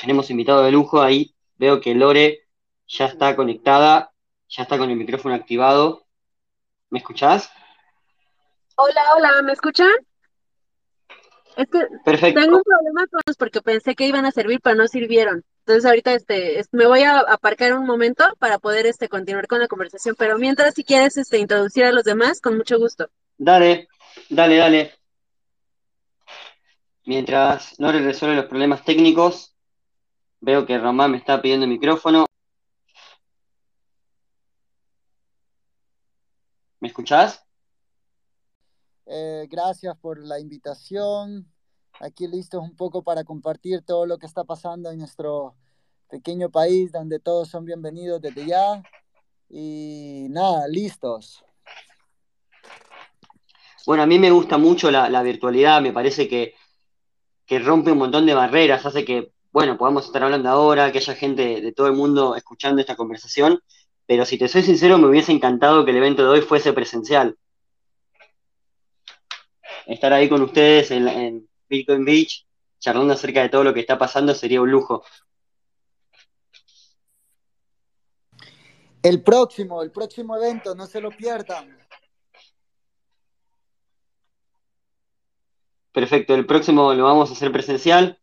tenemos invitado de lujo ahí. Veo que Lore ya está conectada, ya está con el micrófono activado. ¿Me escuchás? Hola, hola, ¿me escuchan? Es que Perfecto. tengo un problema con los porque pensé que iban a servir, pero no sirvieron. Entonces ahorita este, me voy a aparcar un momento para poder este, continuar con la conversación, pero mientras si quieres este, introducir a los demás, con mucho gusto. Dale, dale, dale. Mientras Lore resuelve los problemas técnicos, veo que Román me está pidiendo el micrófono. ¿Me escuchás? Eh, gracias por la invitación. Aquí listos un poco para compartir todo lo que está pasando en nuestro pequeño país, donde todos son bienvenidos desde ya. Y nada, listos. Bueno, a mí me gusta mucho la, virtualidad, me parece que, que, rompe un montón de barreras, hace que, bueno, podamos estar hablando ahora, que haya gente de todo el mundo escuchando esta conversación, pero si te soy sincero, me hubiese encantado que el evento de hoy fuese presencial estar ahí con ustedes en, Bitcoin Beach, charlando acerca de todo lo que está pasando, sería un lujo. El próximo, el próximo evento, no se lo pierdan. Perfecto, el próximo lo vamos a hacer presencial.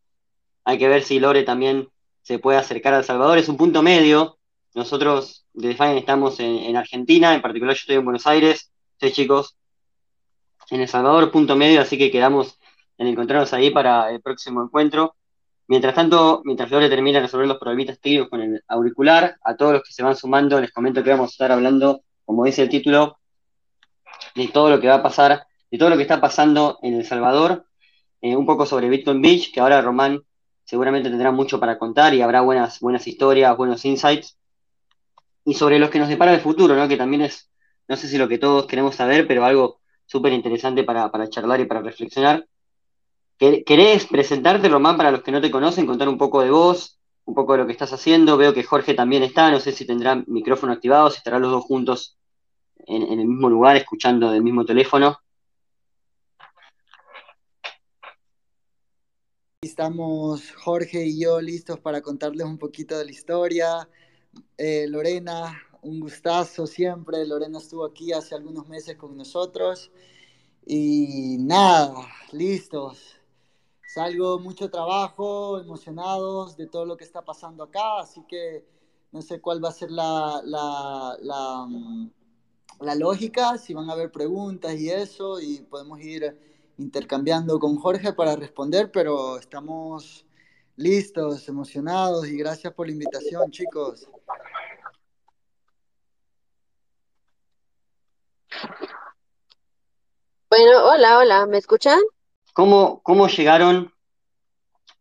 Hay que ver si Lore también se puede acercar a El Salvador. Es un punto medio. Nosotros de Define estamos en, en Argentina, en particular yo estoy en Buenos Aires. Sí, chicos, en El Salvador, punto medio, así que quedamos en encontrarnos ahí para el próximo encuentro. Mientras tanto, mientras Flore termina de resolver los problemitas técnicos con el auricular, a todos los que se van sumando les comento que vamos a estar hablando, como dice el título, de todo lo que va a pasar, de todo lo que está pasando en El Salvador, eh, un poco sobre Bitcoin Beach, que ahora Román seguramente tendrá mucho para contar y habrá buenas, buenas historias, buenos insights, y sobre los que nos depara el futuro, ¿no? que también es, no sé si lo que todos queremos saber, pero algo súper interesante para, charlar y para reflexionar. ¿Querés presentarte, Román, para los que no te conocen, contar un poco de vos, un poco de lo que estás haciendo? Veo que Jorge también está, no sé si tendrá micrófono activado, si estarán los dos juntos en, el mismo lugar, escuchando del mismo teléfono. Estamos Jorge y yo listos para contarles un poquito de la historia. Eh, Lorena, un gustazo siempre. Lorena estuvo aquí hace algunos meses con nosotros. Y nada, listos. Salgo mucho trabajo, emocionados de todo lo que está pasando acá, así que no sé cuál va a ser la, la, la, mm, la lógica, si van a haber preguntas y eso, y podemos ir intercambiando con Jorge para responder, pero estamos listos, emocionados y gracias por la invitación, chicos. Bueno, hola, hola, ¿me escuchan? ¿Cómo, cómo llegaron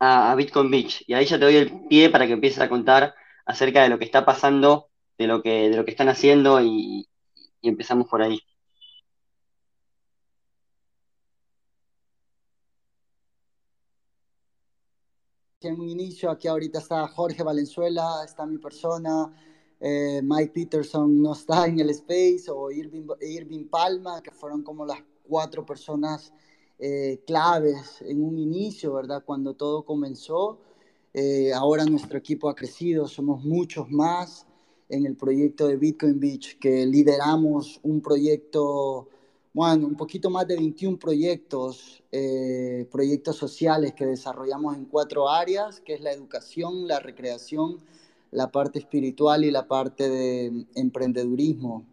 a, Bitcoin Beach? Y ahí ya te doy el pie para que empieces a contar acerca de lo que está pasando, de lo que, de lo que están haciendo y, empezamos por ahí. En un inicio, aquí ahorita está Jorge Valenzuela, está mi persona, eh, Mike Peterson no está en el space, o Irving, Irving Palma, que fueron como las cuatro personas eh, claves en un inicio, ¿verdad? Cuando todo comenzó. Eh, ahora nuestro equipo ha crecido, somos muchos más en el proyecto de Bitcoin Beach, que lideramos un proyecto, bueno, un poquito más de 21 proyectos, eh, proyectos sociales que desarrollamos en cuatro áreas, que es la educación, la recreación, la parte espiritual y la parte de emprendedurismo.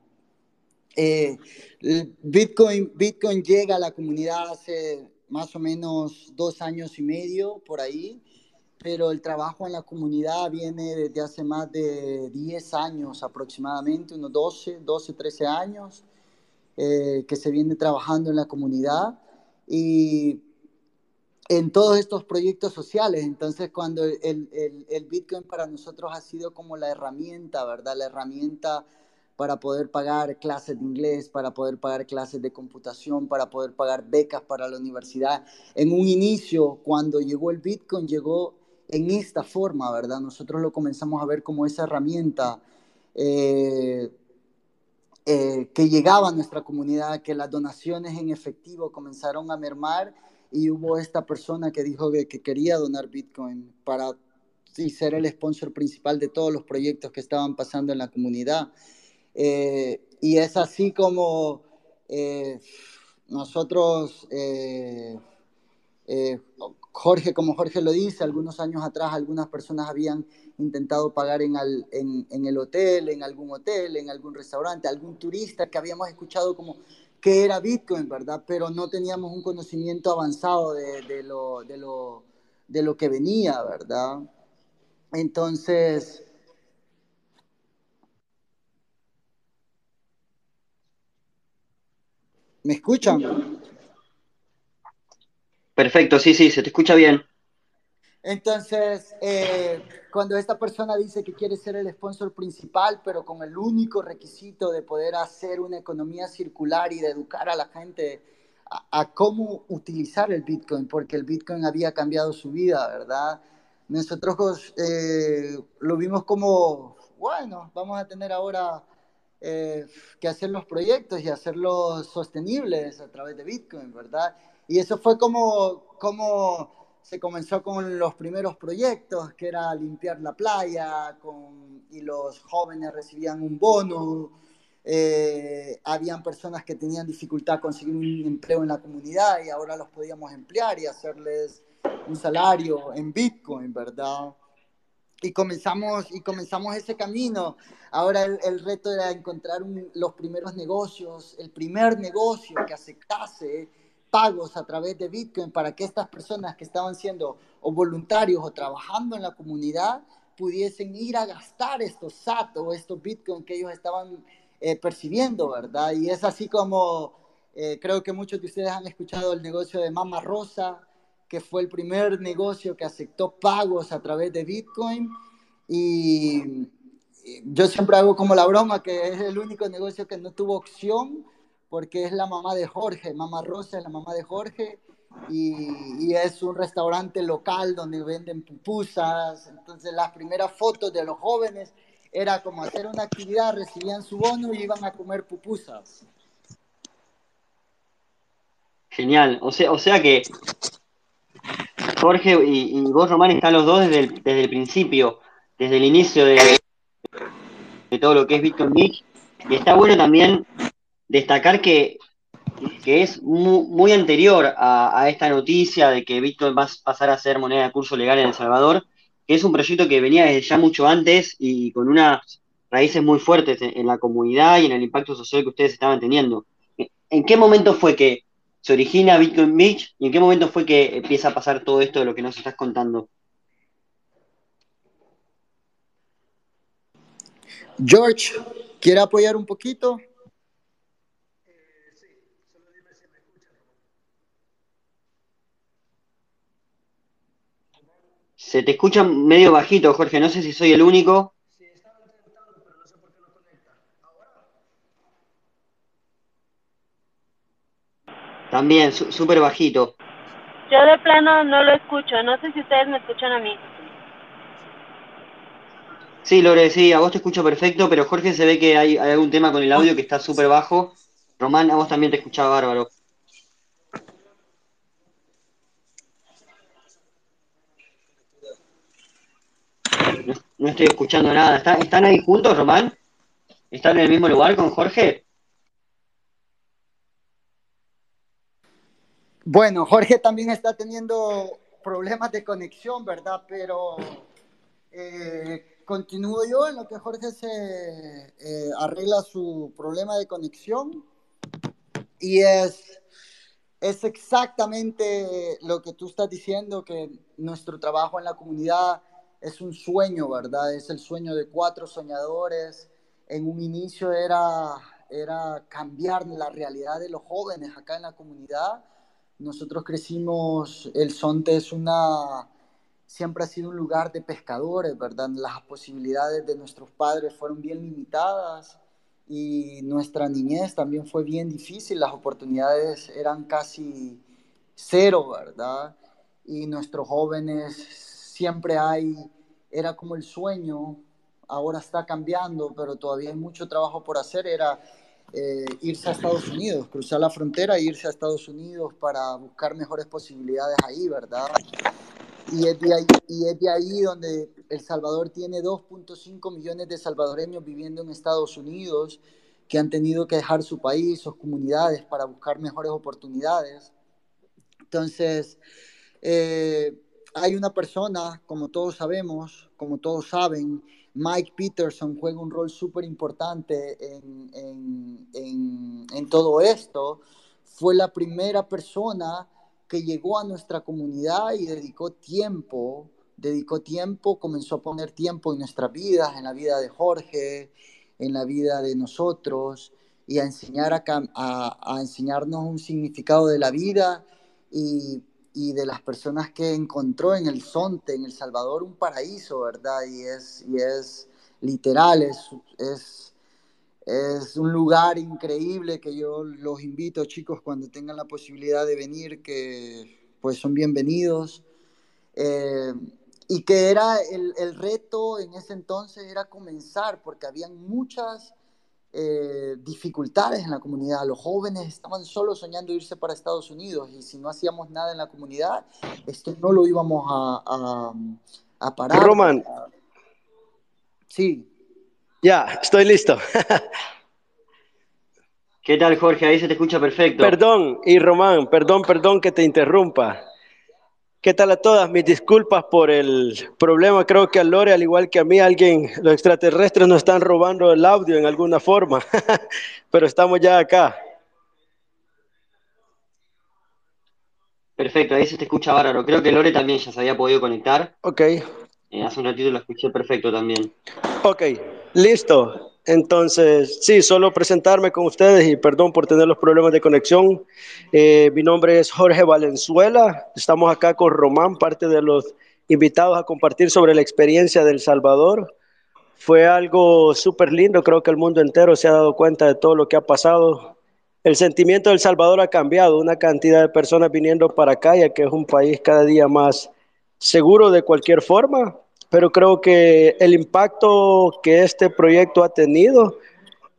Eh, Bitcoin, Bitcoin llega a la comunidad hace más o menos dos años y medio por ahí, pero el trabajo en la comunidad viene desde hace más de 10 años aproximadamente, unos 12, 12, 13 años eh, que se viene trabajando en la comunidad y en todos estos proyectos sociales. Entonces, cuando el, el, el Bitcoin para nosotros ha sido como la herramienta, ¿verdad? La herramienta para poder pagar clases de inglés, para poder pagar clases de computación, para poder pagar becas para la universidad. En un inicio, cuando llegó el Bitcoin, llegó en esta forma, ¿verdad? Nosotros lo comenzamos a ver como esa herramienta eh, eh, que llegaba a nuestra comunidad, que las donaciones en efectivo comenzaron a mermar y hubo esta persona que dijo que, que quería donar Bitcoin para y ser el sponsor principal de todos los proyectos que estaban pasando en la comunidad. Eh, y es así como eh, nosotros, Jorge, como Jorge lo dice, algunos años atrás algunas personas habían intentado pagar en, en, el hotel, en algún hotel, en algún restaurante, algún turista que habíamos escuchado como que era Bitcoin, ¿verdad? Pero no teníamos un conocimiento avanzado de, de, lo, de, lo, de lo que venía, ¿verdad? Entonces, ¿me escuchan? Perfecto, sí, sí, se te escucha bien. Entonces, eh, cuando esta persona dice que quiere ser el sponsor principal, pero con el único requisito de poder hacer una economía circular y de educar a la gente a, cómo utilizar el Bitcoin, porque el Bitcoin había cambiado su vida, ¿verdad? Nosotros eh, lo vimos como, bueno, vamos a tener ahora eh, que hacer los proyectos y hacerlos sostenibles a través de Bitcoin, ¿verdad? Y eso fue como, como se comenzó con los primeros proyectos, que era limpiar la playa, con, y los jóvenes recibían un bono. Eh, habían personas que tenían dificultad conseguir un empleo en la comunidad y ahora los podíamos emplear y hacerles un salario en Bitcoin, ¿verdad? Y comenzamos, y comenzamos ese camino. Ahora el, el reto era encontrar los primeros negocios, el primer negocio que aceptase pagos a través de Bitcoin para que estas personas que estaban siendo o voluntarios o trabajando en la comunidad pudiesen ir a gastar estos SAT o estos Bitcoin que ellos estaban eh, percibiendo, ¿verdad? Y es así como eh, creo que muchos de ustedes han escuchado el negocio de Mama Rosa, que fue el primer negocio que aceptó pagos a través de Bitcoin. Y yo siempre hago como la broma que es el único negocio que no tuvo opción porque es la mamá de Jorge, mamá Rosa es la mamá de Jorge, y, es un restaurante local donde venden pupusas, entonces las primeras fotos de los jóvenes era como hacer una actividad, recibían su bono y iban a comer pupusas. Genial, o sea, o sea que Jorge y, vos, Román, están los dos desde el, principio, desde el inicio de, de todo lo que es Bitcoin Beach, y está bueno también destacar que, es muy, anterior a, esta noticia de que Bitcoin va a pasar a ser moneda de curso legal en El Salvador, que es un proyecto que venía desde ya mucho antes y con unas raíces muy fuertes en, la comunidad y en el impacto social que ustedes estaban teniendo. ¿En qué momento fue que se origina Bitcoin Beach y en qué momento fue que empieza a pasar todo esto de lo que nos estás contando? George, ¿quiere apoyar un poquito? Se te escucha medio bajito, Jorge. No sé si soy el único. Sí, estaba intentando, pero no sé por qué no conecta. ¿Ahora? También, súper bajito. Yo de plano no lo escucho. No sé si ustedes me escuchan a mí. Sí, Lore, sí, a vos te escucho perfecto, pero Jorge se ve que hay, hay algún tema con el audio que está súper bajo. Román, a vos también te escuchaba bárbaro. No, estoy escuchando nada. ¿Están ahí juntos, Román? ¿Están en el mismo lugar con Jorge? Bueno, Jorge también está teniendo problemas de conexión, ¿verdad? Pero eh, continúo yo en lo que Jorge se eh, arregla su problema de conexión. Y es, es exactamente lo que tú estás diciendo, que nuestro trabajo en la comunidad es un sueño, ¿verdad? Es el sueño de cuatro soñadores. En un inicio era, era cambiar la realidad de los jóvenes acá en la comunidad. Nosotros crecimos, el Sonte es una, siempre ha sido un lugar de pescadores, ¿verdad? Las posibilidades de nuestros padres fueron bien limitadas y nuestra niñez también fue bien difícil, las oportunidades eran casi cero, ¿verdad? Y nuestros jóvenes siempre hay, era como el sueño, ahora está cambiando, pero todavía hay mucho trabajo por hacer, era eh, irse a Estados Unidos, cruzar la frontera e irse a Estados Unidos para buscar mejores posibilidades ahí, ¿verdad? y es de ahí, donde El Salvador tiene 2.5 millones de salvadoreños viviendo en Estados Unidos que han tenido que dejar su país, sus comunidades para buscar mejores oportunidades. Entonces, eh, hay una persona, como todos sabemos, como todos saben, Mike Peterson juega un rol súper importante en, en, en, en, todo esto. Fue la primera persona que llegó a nuestra comunidad y dedicó tiempo, dedicó tiempo, comenzó a poner tiempo en nuestras vidas, en la vida de Jorge, en la vida de nosotros y a, enseñar a, a, a enseñarnos un significado de la vida y, y, de las personas que encontró en el Sonte, en El Salvador, un paraíso, ¿verdad? Y es, y es literal, es, es, es un lugar increíble que yo los invito, chicos, cuando tengan la posibilidad de venir, que pues son bienvenidos. Eh, y que era el, el, reto en ese entonces era comenzar, porque habían muchas eh, dificultades en la comunidad. Los jóvenes estaban solo soñando irse para Estados Unidos y si no hacíamos nada en la comunidad, esto no lo íbamos a, a, a parar. Roman. Sí. Ya, estoy listo. ¿Qué tal, Jorge? Ahí se te escucha perfecto. Perdón, y Román, perdón, perdón que te interrumpa. ¿Qué tal a todas? Mis disculpas por el problema. Creo que a Lore, al igual que a mí, alguien, los extraterrestres nos están robando el audio en alguna forma. Pero estamos ya acá. Perfecto, ahí se te escucha bárbaro. Creo que Lore también ya se había podido conectar. Ok. Eh, hace un ratito lo escuché perfecto también. Ok, listo. Entonces, sí, solo presentarme con ustedes y perdón por tener los problemas de conexión. Eh, mi nombre es Jorge Valenzuela. Estamos acá con Román, parte de los invitados a compartir sobre la experiencia del Salvador. Fue algo súper lindo, creo que el mundo entero se ha dado cuenta de todo lo que ha pasado. El sentimiento del Salvador ha cambiado, una cantidad de personas viniendo para acá, ya que es un país cada día más seguro de cualquier forma, pero creo que el impacto que este proyecto ha tenido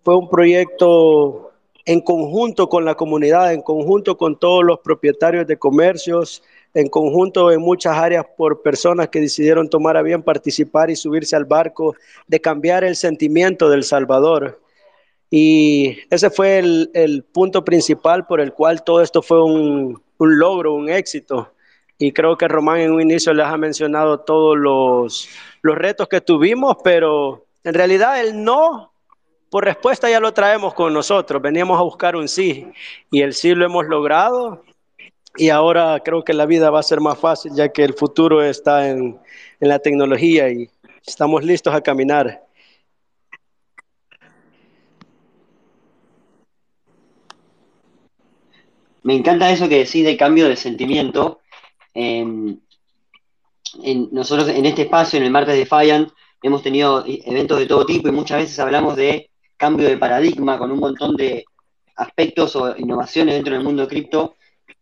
fue un proyecto en conjunto con la comunidad, en conjunto con todos los propietarios de comercios, en conjunto en muchas áreas por personas que decidieron tomar a bien participar y subirse al barco de cambiar el sentimiento del Salvador. Y ese fue el, el punto principal por el cual todo esto fue un, un logro, un éxito y creo que Román en un inicio les ha mencionado todos los, los retos que tuvimos, pero en realidad el no por respuesta ya lo traemos con nosotros. Veníamos a buscar un sí y el sí lo hemos logrado y ahora creo que la vida va a ser más fácil ya que el futuro está en, en la tecnología y estamos listos a caminar. Me encanta eso que decís de cambio de sentimiento, en, en, nosotros en este espacio, en el martes de Defiant, hemos tenido eventos de todo tipo y muchas veces hablamos de cambio de paradigma con un montón de aspectos o innovaciones dentro del mundo cripto,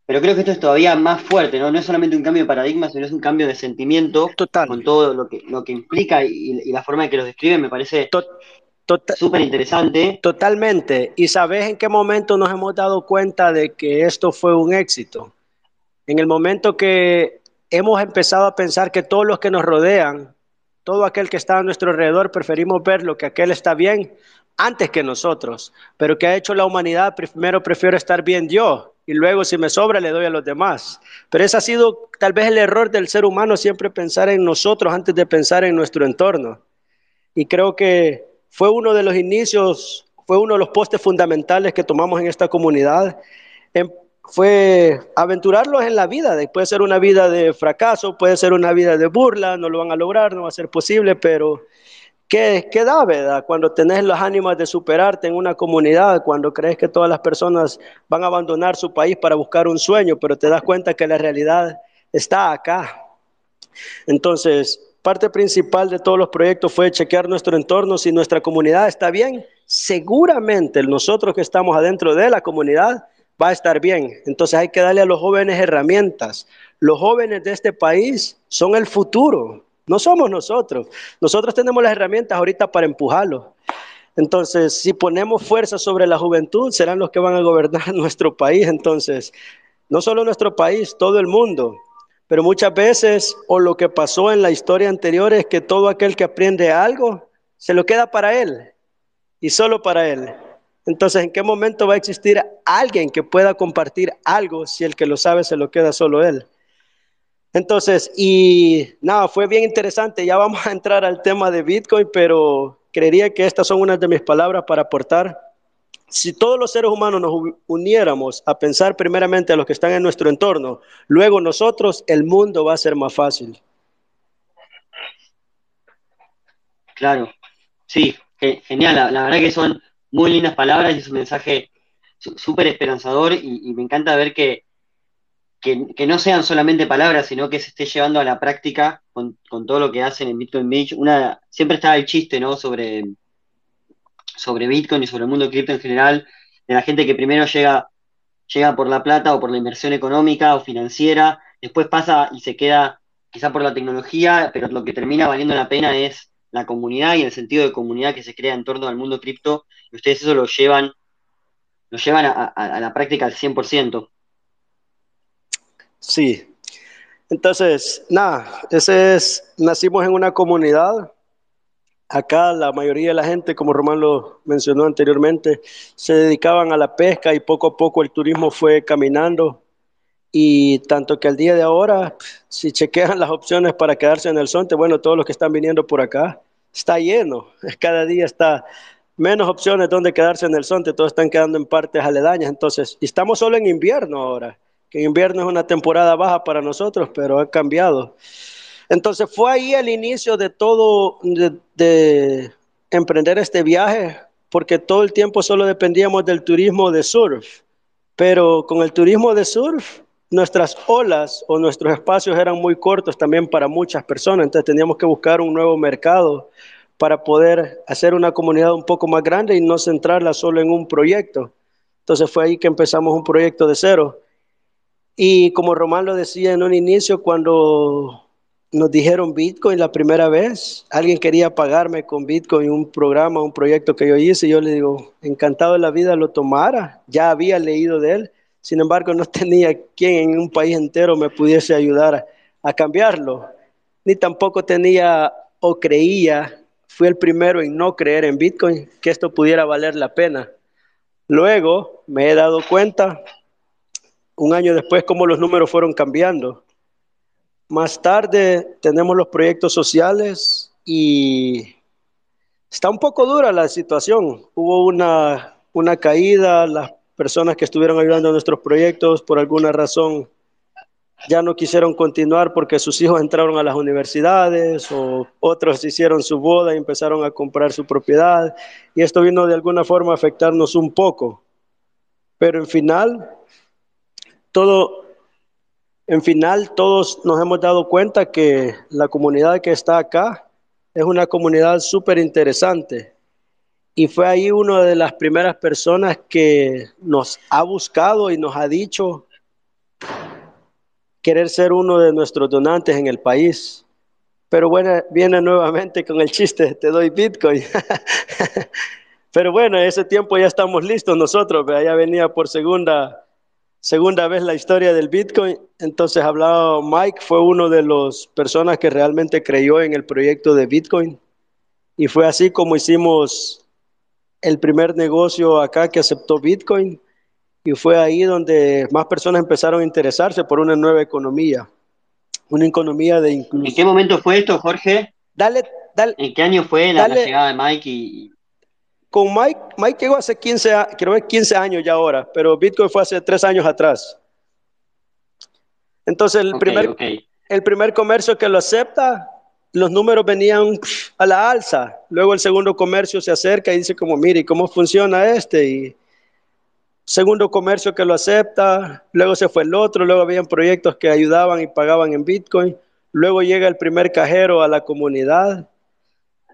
pero creo que esto es todavía más fuerte, ¿no? No es solamente un cambio de paradigma, sino es un cambio de sentimiento Total. con todo lo que, lo que implica y, y la forma en que los describen, me parece súper interesante. Totalmente. ¿Y sabes en qué momento nos hemos dado cuenta de que esto fue un éxito? En el momento que hemos empezado a pensar que todos los que nos rodean, todo aquel que está a nuestro alrededor, preferimos ver lo que aquel está bien antes que nosotros. Pero que ha hecho la humanidad? Primero prefiero estar bien yo y luego si me sobra le doy a los demás. Pero ese ha sido tal vez el error del ser humano, siempre pensar en nosotros antes de pensar en nuestro entorno. Y creo que fue uno de los inicios, fue uno de los postes fundamentales que tomamos en esta comunidad. Fue aventurarlos en la vida. Puede ser una vida de fracaso, puede ser una vida de burla, no lo van a lograr, no va a ser posible, pero ¿qué, qué da, verdad? Cuando tenés las ánimas de superarte en una comunidad, cuando crees que todas las personas van a abandonar su país para buscar un sueño, pero te das cuenta que la realidad está acá. Entonces, parte principal de todos los proyectos fue chequear nuestro entorno, si nuestra comunidad está bien, seguramente nosotros que estamos adentro de la comunidad, va a estar bien. Entonces hay que darle a los jóvenes herramientas. Los jóvenes de este país son el futuro, no somos nosotros. Nosotros tenemos las herramientas ahorita para empujarlo. Entonces, si ponemos fuerza sobre la juventud, serán los que van a gobernar nuestro país. Entonces, no solo nuestro país, todo el mundo. Pero muchas veces, o lo que pasó en la historia anterior es que todo aquel que aprende algo, se lo queda para él y solo para él. Entonces, ¿en qué momento va a existir alguien que pueda compartir algo si el que lo sabe se lo queda solo él? Entonces, y nada, fue bien interesante. Ya vamos a entrar al tema de Bitcoin, pero creería que estas son unas de mis palabras para aportar. Si todos los seres humanos nos uniéramos a pensar primeramente a los que están en nuestro entorno, luego nosotros, el mundo va a ser más fácil. Claro, sí, genial. La, verdad que son muy lindas palabras y es un mensaje súper esperanzador y, me encanta ver que, que, no sean solamente palabras, sino que se esté llevando a la práctica con, todo lo que hacen en Bitcoin Beach. Una, siempre está el chiste, ¿no? Sobre sobre Bitcoin y sobre el mundo cripto en general, de la gente que primero llega, llega por la plata o por la inversión económica o financiera, después pasa y se queda quizá por la tecnología, pero lo que termina valiendo la pena es la comunidad y el sentido de comunidad que se crea en torno al mundo cripto, y ustedes eso lo llevan, lo llevan a, la práctica al 100%. Sí. Entonces, nada, ese es, nacimos en una comunidad Acá la mayoría de la gente, como Román lo mencionó anteriormente, se dedicaban a la pesca y poco a poco el turismo fue caminando. Y tanto que al día de ahora, si chequean las opciones para quedarse en el Sonte, bueno, todos los que están viniendo por acá, está lleno. Cada día está menos opciones donde quedarse en el Sonte, todos están quedando en partes aledañas. Entonces, estamos solo en invierno ahora, que invierno es una temporada baja para nosotros, pero ha cambiado. Entonces fue ahí el inicio de todo, de, emprender este viaje, porque todo el tiempo solo dependíamos del turismo de surf. Pero con el turismo de surf, nuestras olas o nuestros espacios eran muy cortos también para muchas personas, entonces teníamos que buscar un nuevo mercado para poder hacer una comunidad un poco más grande y no centrarla solo en un proyecto. Entonces fue ahí que empezamos un proyecto de cero. Y como Román lo decía en un inicio, cuando nos dijeron Bitcoin la primera vez. Alguien quería pagarme con Bitcoin un programa, un proyecto que yo hice. Y yo le digo, encantado de la vida lo tomara. Ya había leído de él. Sin embargo, no tenía quien en un país entero me pudiese ayudar a, cambiarlo. Ni tampoco tenía o creía, fui el primero en no creer en Bitcoin, que esto pudiera valer la pena. Luego me he dado cuenta, un año después, cómo los números fueron cambiando más tarde tenemos los proyectos sociales y está un poco dura la situación. Hubo una, una caída, las personas que estuvieron ayudando a nuestros proyectos por alguna razón ya no quisieron continuar porque sus hijos entraron a las universidades o otros hicieron su boda y empezaron a comprar su propiedad y esto vino de alguna forma a afectarnos un poco. Pero en final, todo en final, todos nos hemos dado cuenta que la comunidad que está acá es una comunidad súper interesante. Y fue ahí una de las primeras personas que nos ha buscado y nos ha dicho querer ser uno de nuestros donantes en el país. Pero bueno, viene nuevamente con el chiste, te doy Bitcoin. Pero bueno, ese tiempo ya estamos listos nosotros, ya venía por segunda segunda vez la historia del Bitcoin. Entonces hablaba Mike, fue uno de las personas que realmente creyó en el proyecto de Bitcoin. Y fue así como hicimos el primer negocio acá que aceptó Bitcoin. Y fue ahí donde más personas empezaron a interesarse por una nueva economía. Una economía de inclusión. ¿En qué momento fue esto, Jorge? Dale, dale. ¿En qué año fue la, llegada de Mike y, con Mike, Mike llegó hace 15, creo que 15 años ya ahora, pero Bitcoin fue hace 3 años atrás. Entonces el, primer, el primer comercio que lo acepta, los números venían a la alza. Luego el segundo comercio se acerca y dice como, mire, ¿cómo funciona este? Y segundo comercio que lo acepta, luego se fue el otro, luego habían proyectos que ayudaban y pagaban en Bitcoin. Luego llega el primer cajero a la comunidad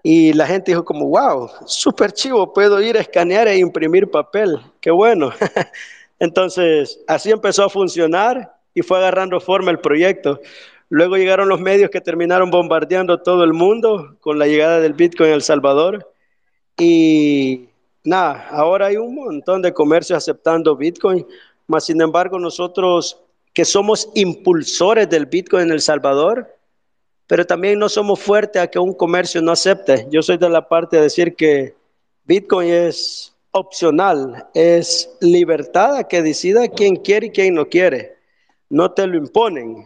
y la gente dijo como, wow, súper chivo, puedo ir a escanear e imprimir papel, qué bueno. Entonces, así empezó a funcionar y fue agarrando forma el proyecto. Luego llegaron los medios que terminaron bombardeando todo el mundo con la llegada del Bitcoin en El Salvador. Y nada, ahora hay un montón de comercios aceptando Bitcoin, mas sin embargo nosotros que somos impulsores del Bitcoin en El Salvador, pero también no somos fuertes a que un comercio no acepte. Yo soy de la parte de decir que Bitcoin es opcional, es libertad a que decida quién quiere y quién no quiere. No te lo imponen.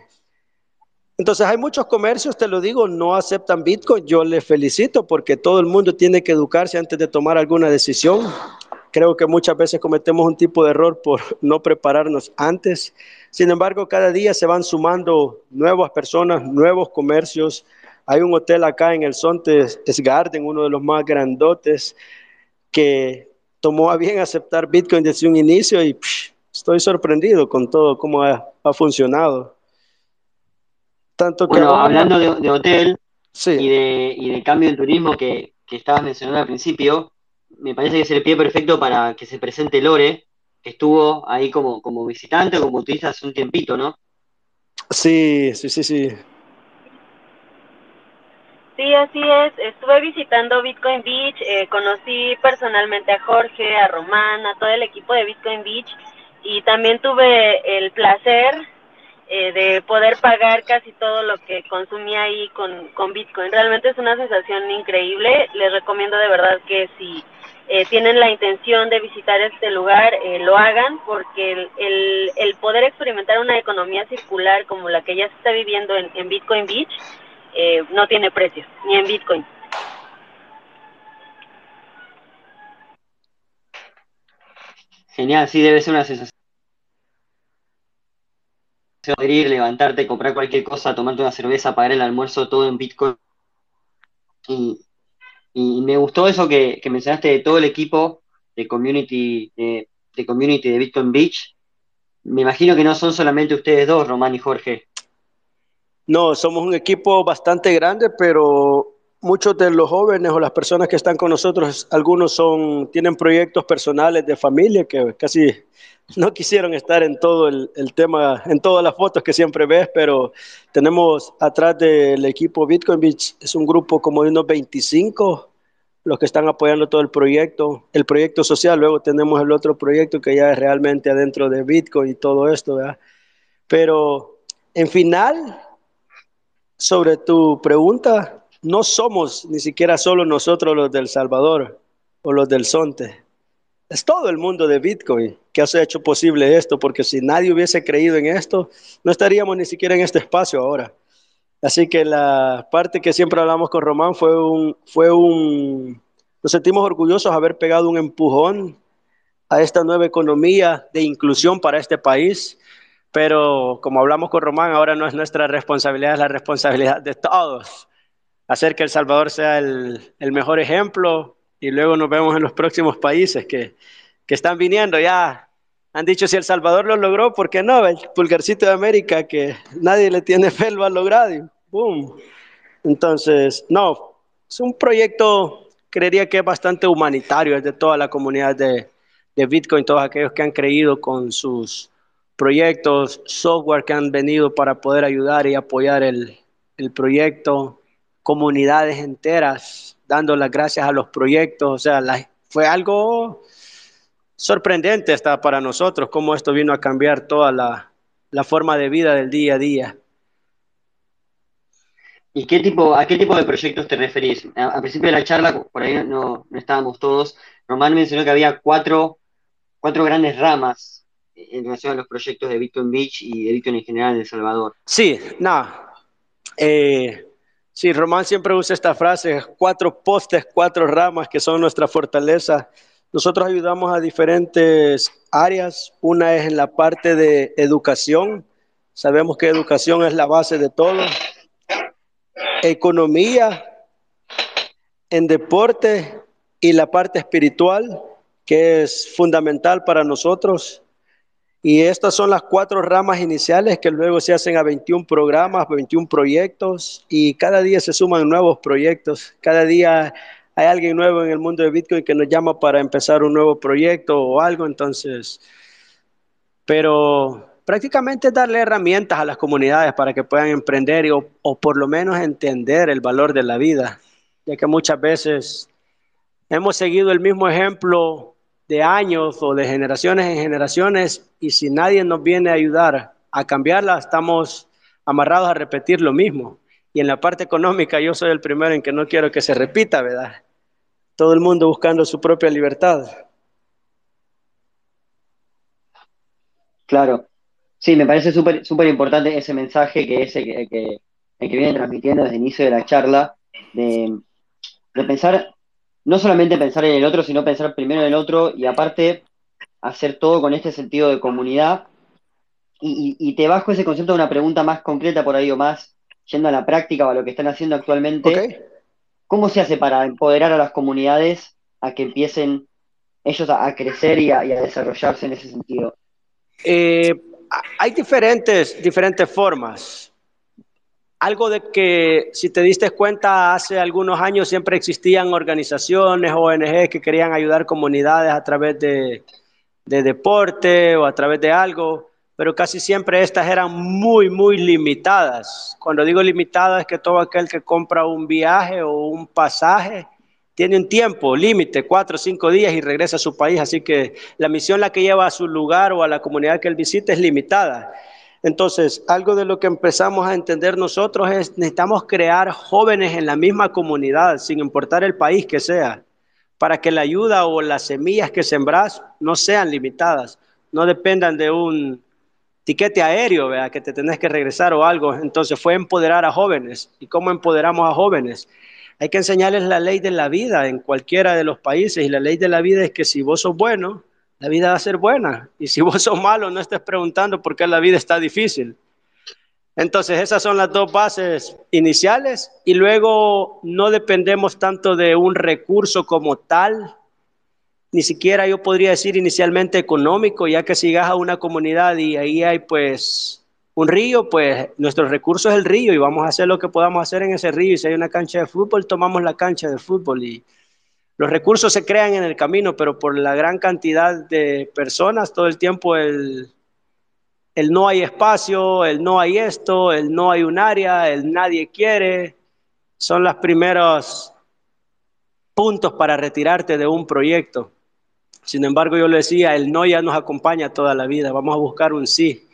Entonces hay muchos comercios, te lo digo, no aceptan Bitcoin. Yo les felicito porque todo el mundo tiene que educarse antes de tomar alguna decisión. Creo que muchas veces cometemos un tipo de error por no prepararnos antes. Sin embargo, cada día se van sumando nuevas personas, nuevos comercios. Hay un hotel acá en el Sonte, es Garden, uno de los más grandotes, que tomó a bien aceptar Bitcoin desde un inicio y estoy sorprendido con todo cómo ha, funcionado. Tanto que bueno, hablando de, hotel y, de, y de cambio en turismo que, que estabas mencionando al principio, me parece que es el pie perfecto para que se presente Lore, que estuvo ahí como, como visitante o como turista hace un tiempito, ¿no? Sí, sí, sí, sí. Sí, así es. Estuve visitando Bitcoin Beach, eh, conocí personalmente a Jorge, a Román, a todo el equipo de Bitcoin Beach y también tuve el placer eh, de poder pagar casi todo lo que consumía ahí con, con Bitcoin. Realmente es una sensación increíble. Les recomiendo de verdad que si eh, tienen la intención de visitar este lugar, lo hagan porque el, el, poder experimentar una economía circular como la que ya se está viviendo en, en Bitcoin Beach eh, no tiene precio, ni en Bitcoin. Genial, sí, debe ser una sensación ir, levantarte, comprar cualquier cosa, tomarte una cerveza, pagar el almuerzo, todo en Bitcoin. Y, me gustó eso que, mencionaste de todo el equipo de community, de, de community de Bitcoin Beach. Me imagino que no son solamente ustedes dos, Román y Jorge. No, somos un equipo bastante grande, pero muchos de los jóvenes o las personas que están con nosotros, algunos son, tienen proyectos personales de familia que casi no quisieron estar en todo el, tema, en todas las fotos que siempre ves, pero tenemos atrás del equipo Bitcoin Beach, es un grupo como de unos 25 los que están apoyando todo el proyecto, el proyecto social, luego tenemos el otro proyecto que ya es realmente adentro de Bitcoin y todo esto, ¿verdad? Pero en final, sobre tu pregunta, no somos ni siquiera solo nosotros los del Salvador o los del Sonte. Es todo el mundo de Bitcoin que ha hecho posible esto, porque si nadie hubiese creído en esto, no estaríamos ni siquiera en este espacio ahora. Así que la parte que siempre hablamos con Román fue un, fue un, nos sentimos orgullosos de haber pegado un empujón a esta nueva economía de inclusión para este país pero como hablamos con Román, ahora no es nuestra responsabilidad, es la responsabilidad de todos. Hacer que El Salvador sea el, el mejor ejemplo y luego nos vemos en los próximos países que, que están viniendo. Ya han dicho si El Salvador lo logró, ¿por qué no? El pulgarcito de América que nadie le tiene fe lo ha logrado. ¡Boom! Entonces, no, es un proyecto, creería que es bastante humanitario, es de toda la comunidad de, de Bitcoin, todos aquellos que han creído con sus proyectos, software que han venido para poder ayudar y apoyar el, proyecto, comunidades enteras dando las gracias a los proyectos, o sea, fue algo sorprendente hasta para nosotros cómo esto vino a cambiar toda la, forma de vida del día a día. ¿Y qué tipo, a qué tipo de proyectos te referís? Al principio de la charla, por ahí no, no estábamos todos, Román mencionó que había cuatro, cuatro grandes ramas en relación a los proyectos de Bitcoin Beach y de Bitcoin en general en El Salvador. Sí, nada. Eh, sí, Román siempre usa esta frase, cuatro postes, cuatro ramas que son nuestra fortaleza. Nosotros ayudamos a diferentes áreas. Una es en la parte de educación. Sabemos que educación es la base de todo. Economía, en deporte y la parte espiritual, que es fundamental para nosotros. Y estas son las cuatro ramas iniciales que luego se hacen a 21 programas, 21 proyectos y cada día se suman nuevos proyectos. Cada día hay alguien nuevo en el mundo de Bitcoin que nos llama para empezar un nuevo proyecto o algo. Entonces, pero prácticamente darle herramientas a las comunidades para que puedan emprender o, o por lo menos entender el valor de la vida, ya que muchas veces hemos seguido el mismo ejemplo de años o de generaciones en generaciones y si nadie nos viene a ayudar a cambiarla, estamos amarrados a repetir lo mismo. Y en la parte económica yo soy el primero en que no quiero que se repita, ¿verdad? Todo el mundo buscando su propia libertad. Claro. Sí, me parece súper importante ese mensaje que ese que, que, que viene transmitiendo desde el inicio de la charla, de pensar, no solamente pensar en el otro, sino pensar primero en el otro y aparte hacer todo con este sentido de comunidad. Y, y, y te bajo ese concepto de una pregunta más concreta por ahí o más yendo a la práctica o a lo que están haciendo actualmente, Okay. ¿cómo se hace para empoderar a las comunidades a que empiecen ellos a, a crecer y a, y a desarrollarse en ese sentido? Eh, a- hay diferentes, diferentes formas. Algo de que, si te diste cuenta, hace algunos años siempre existían organizaciones, ONG que querían ayudar comunidades a través de, de deporte o a través de algo, pero casi siempre estas eran muy, muy limitadas. Cuando digo limitadas es que todo aquel que compra un viaje o un pasaje tiene un tiempo límite, cuatro o cinco días y regresa a su país, así que la misión la que lleva a su lugar o a la comunidad que él visita es limitada. Entonces, algo de lo que empezamos a entender nosotros es necesitamos crear jóvenes en la misma comunidad, sin importar el país que sea, para que la ayuda o las semillas que sembras no sean limitadas, no dependan de un tiquete aéreo, ¿verdad? que te tenés que regresar o algo. Entonces fue empoderar a jóvenes. ¿Y cómo empoderamos a jóvenes? Hay que enseñarles la ley de la vida en cualquiera de los países y la ley de la vida es que si vos sos bueno, la vida va a ser buena. Y si vos sos malo, no estés preguntando por qué la vida está difícil. Entonces, esas son las dos bases iniciales y luego no dependemos tanto de un recurso como tal, ni siquiera yo podría decir inicialmente económico, ya que si llegas a una comunidad y ahí hay pues un río, pues nuestro recurso es el río y vamos a hacer lo que podamos hacer en ese río. Y si hay una cancha de fútbol, tomamos la cancha de fútbol y los recursos se crean en el camino, pero por la gran cantidad de personas, todo el tiempo el, el no hay espacio, el no hay esto, el no hay un área, el nadie quiere, son los primeros puntos para retirarte de un proyecto. Sin embargo, yo le decía, el no ya nos acompaña toda la vida, vamos a buscar un sí.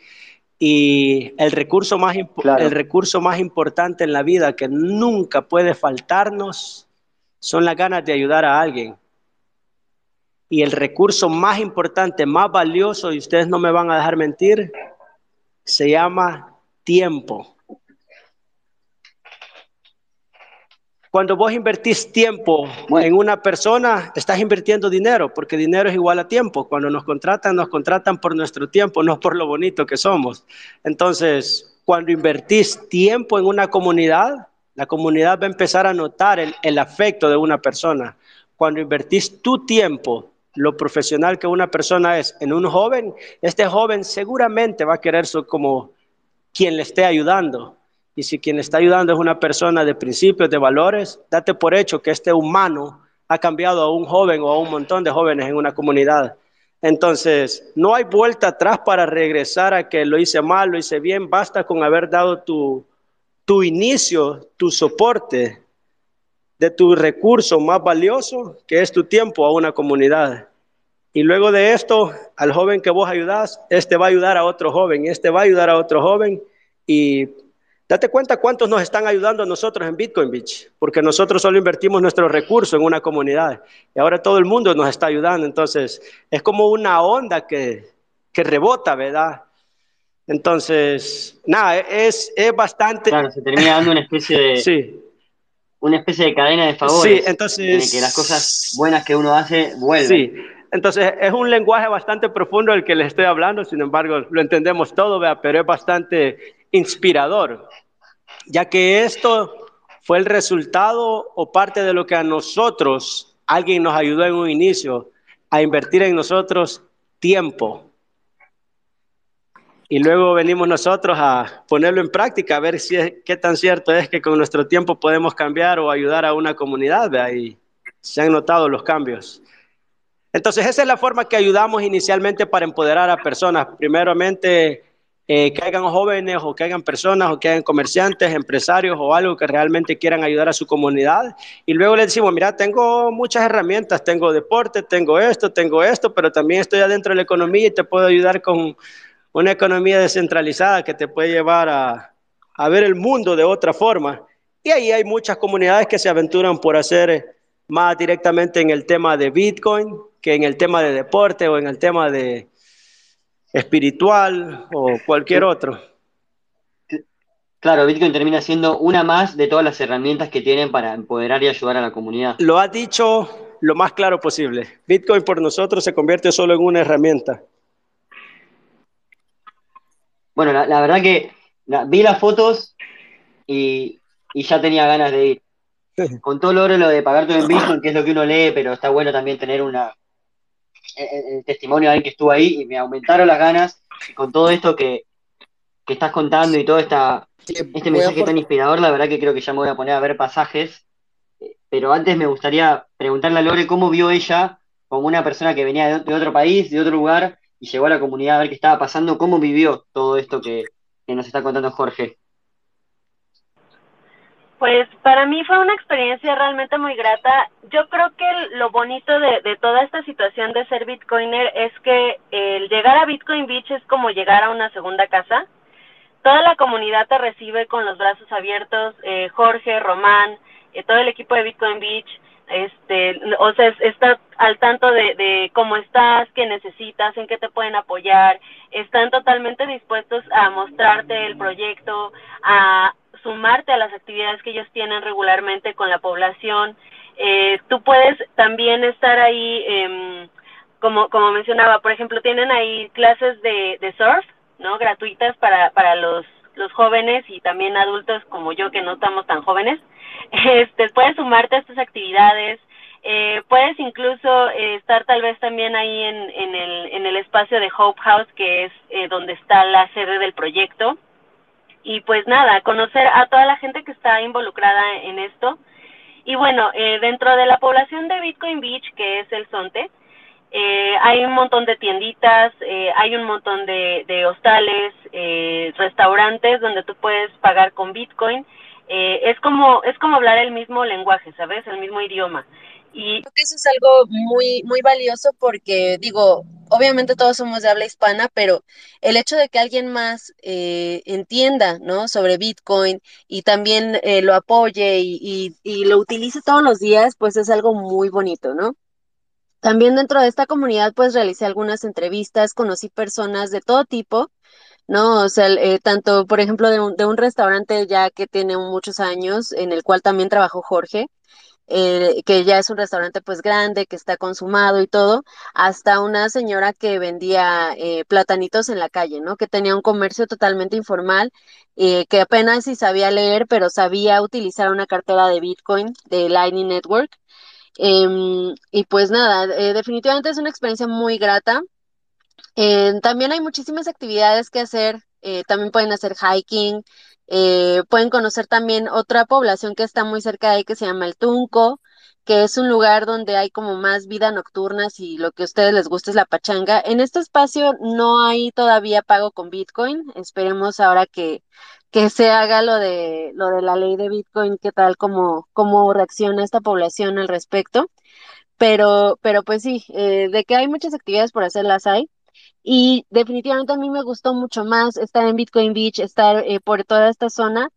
Y el recurso más, Claro. el recurso más importante en la vida que nunca puede faltarnos son las ganas de ayudar a alguien. Y el recurso más importante, más valioso, y ustedes no me van a dejar mentir, se llama tiempo. Cuando vos invertís tiempo en una persona, estás invirtiendo dinero, porque dinero es igual a tiempo. Cuando nos contratan, nos contratan por nuestro tiempo, no por lo bonito que somos. Entonces, cuando invertís tiempo en una comunidad, la comunidad va a empezar a notar el, el afecto de una persona. Cuando invertís tu tiempo, lo profesional que una persona es en un joven, este joven seguramente va a querer como quien le esté ayudando. Y si quien le está ayudando es una persona de principios, de valores, date por hecho que este humano ha cambiado a un joven o a un montón de jóvenes en una comunidad. Entonces, no hay vuelta atrás para regresar a que lo hice mal, lo hice bien, basta con haber dado tu, tu inicio, tu soporte de tu recurso más valioso, que es tu tiempo, a una comunidad. Y luego de esto, al joven que vos ayudás, este va a ayudar a otro joven, este va a ayudar a otro joven. Y date cuenta cuántos nos están ayudando nosotros en Bitcoin Beach, porque nosotros solo invertimos nuestros recursos en una comunidad. Y ahora todo el mundo nos está ayudando. Entonces, es como una onda que, que rebota, ¿verdad? Entonces, nada, es, es bastante... Claro, se termina dando una especie de, Sí, una especie de cadena de favores. Sí, En el entonces... que las cosas buenas que uno hace vuelven. Sí, entonces es un lenguaje bastante profundo el que les estoy hablando, sin embargo lo entendemos todo, ¿vea? pero es bastante inspirador, ya que esto fue el resultado o parte de lo que a nosotros alguien nos ayudó en un inicio a invertir en nosotros tiempo. Y luego venimos nosotros a ponerlo en práctica, a ver si es, qué tan cierto es que con nuestro tiempo podemos cambiar o ayudar a una comunidad. ¿vea? Y se han notado los cambios. Entonces, esa es la forma que ayudamos inicialmente para empoderar a personas. Primeramente, eh, que hagan jóvenes o que hagan personas o que hagan comerciantes, empresarios o algo que realmente quieran ayudar a su comunidad. Y luego les decimos, mira, tengo muchas herramientas, tengo deporte, tengo esto, tengo esto, pero también estoy adentro de la economía y te puedo ayudar con, una economía descentralizada que te puede llevar a, a ver el mundo de otra forma. Y ahí hay muchas comunidades que se aventuran por hacer más directamente en el tema de Bitcoin que en el tema de deporte o en el tema de espiritual o cualquier otro. Claro, Bitcoin termina siendo una más de todas las herramientas que tienen para empoderar y ayudar a la comunidad. Lo ha dicho lo más claro posible. Bitcoin por nosotros se convierte solo en una herramienta. Bueno, la, verdad que vi las fotos y, ya tenía ganas de ir. Con todo lo lo de pagar todo en Bitcoin, que es lo que uno lee, pero está bueno también tener una el, testimonio de alguien que estuvo ahí y me aumentaron las ganas. Y con todo esto que, que estás contando y todo esta, este mensaje tan inspirador, la verdad que creo que ya me voy a poner a ver pasajes. Pero antes me gustaría preguntarle a Lore cómo vio ella, como una persona que venía de, otro país, de otro lugar, y llegó a la comunidad a ver qué estaba pasando, cómo vivió todo esto que, nos está contando Jorge. Pues para mí fue una experiencia realmente muy grata. Yo creo que lo bonito de, de, toda esta situación de ser Bitcoiner es que el llegar a Bitcoin Beach es como llegar a una segunda casa toda la comunidad te recibe con los brazos abiertos, eh, Jorge, Román, eh, todo el equipo de Bitcoin Beach, este, o sea, está al tanto de, de cómo estás, qué necesitas, en qué te pueden apoyar, están totalmente dispuestos a mostrarte el proyecto, a sumarte a las actividades que ellos tienen regularmente con la población. Eh, tú puedes también estar ahí, eh, como, como mencionaba, por ejemplo, tienen ahí clases de, de surf, ¿no? Gratuitas para, para los, los jóvenes y también adultos como yo que no estamos tan jóvenes. Este, puedes sumarte a estas actividades, eh, puedes incluso eh, estar tal vez también ahí en, en, el, en el espacio de Hope House, que es eh, donde está la sede del proyecto. Y pues nada, conocer a toda la gente que está involucrada en esto. Y bueno, dentro de la población de Bitcoin Beach, que es el Zonte, eh, hay un montón de tienditas, eh, hay un montón de, de hostales, eh, restaurantes donde tú puedes pagar con Bitcoin. Eh, es como es como hablar el mismo lenguaje, ¿sabes? El mismo idioma. Y creo que eso es algo muy muy valioso porque digo, obviamente todos somos de habla hispana, pero el hecho de que alguien más eh, entienda, ¿no? Sobre Bitcoin y también eh, lo apoye y, lo utilice todos los días, pues es algo muy bonito, ¿no? También dentro de esta comunidad, pues realicé algunas entrevistas, conocí personas de todo tipo, ¿no? O sea, eh, tanto, por ejemplo, de un, de un, restaurante ya que tiene muchos años, en el cual también trabajó Jorge, eh, que ya es un restaurante pues grande, que está consumado y todo, hasta una señora que vendía eh, platanitos en la calle, ¿no? Que tenía un comercio totalmente informal, eh, que apenas si sabía leer, pero sabía utilizar una cartera de Bitcoin de Lightning Network Em, y pues nada, eh, definitivamente es una experiencia muy grata. Eh, también hay muchísimas actividades que hacer, eh, también pueden hacer hiking, pueden conocer también otra población que está muy cerca de ahí que se llama el Tunco, que es un lugar donde hay como más vida nocturna si lo que a ustedes les gusta es la pachanga. En este espacio no hay todavía pago con Bitcoin, esperemos ahora que que se haga lo de lo de la ley de Bitcoin, qué tal, cómo, cómo reacciona esta población al respecto. Pero, pero pues sí, eh, de que hay muchas actividades por hacer, las hay. Y definitivamente a mí me gustó mucho más estar en Bitcoin Beach, estar eh, por toda esta zona,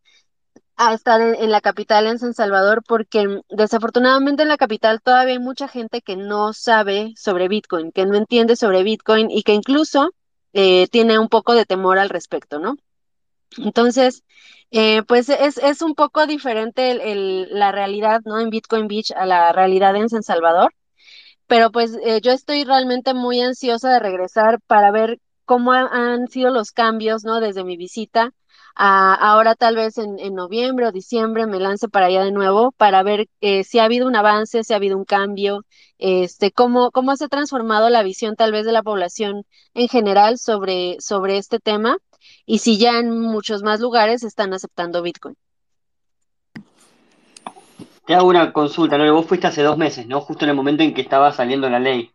a estar en, la capital, en San Salvador, porque desafortunadamente en la capital todavía hay mucha gente que no sabe sobre Bitcoin, que no entiende sobre Bitcoin y que incluso eh, tiene un poco de temor al respecto, ¿no? Entonces, eh, pues es, es, un poco diferente el, el, la realidad, ¿no? En Bitcoin Beach a la realidad en San Salvador, pero pues eh, yo estoy realmente muy ansiosa de regresar para ver cómo han sido los cambios, ¿no? Desde mi visita a ahora tal vez en, en noviembre o diciembre me lance para allá de nuevo para ver eh, si ha habido un avance, si ha habido un cambio, este, cómo, cómo se ha transformado la visión tal vez de la población en general sobre, sobre este tema y si ya en muchos más lugares están aceptando Bitcoin. Te hago una consulta, ¿no? Vos fuiste hace dos meses, ¿no? Justo en el momento en que estaba saliendo la ley.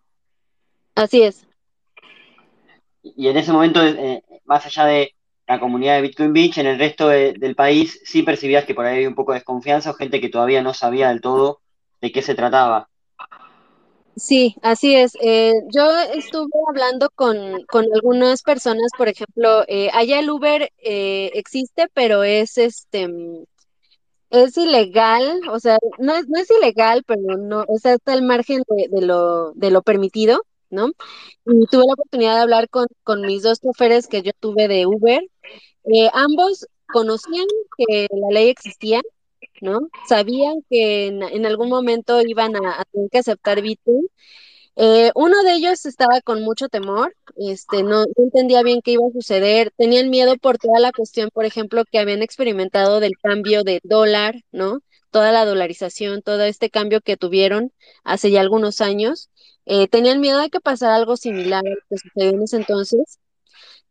Así es. Y en ese momento, eh, más allá de la comunidad de Bitcoin Beach, en el resto de, del país sí percibías que por ahí había un poco de desconfianza o gente que todavía no sabía del todo de qué se trataba. Sí, así es. Eh, yo estuve hablando con, con algunas personas, por ejemplo, eh, allá el Uber eh, existe, pero es este es ilegal, o sea, no es, no es ilegal, pero no, o sea, está al margen de lo, de lo permitido, ¿no? Y tuve la oportunidad de hablar con, con mis dos choferes que yo tuve de Uber. Eh, ambos conocían que la ley existía, ¿no? Sabían que en, algún momento iban a, a tener que aceptar Bitcoin eh, uno de ellos estaba con mucho temor, este, no, no entendía bien qué iba a suceder, tenían miedo por toda la cuestión, por ejemplo, que habían experimentado del cambio de dólar, ¿no? Toda la dolarización, todo este cambio que tuvieron hace ya algunos años. Eh, tenían miedo de que pasara algo similar a que sucedió en ese entonces.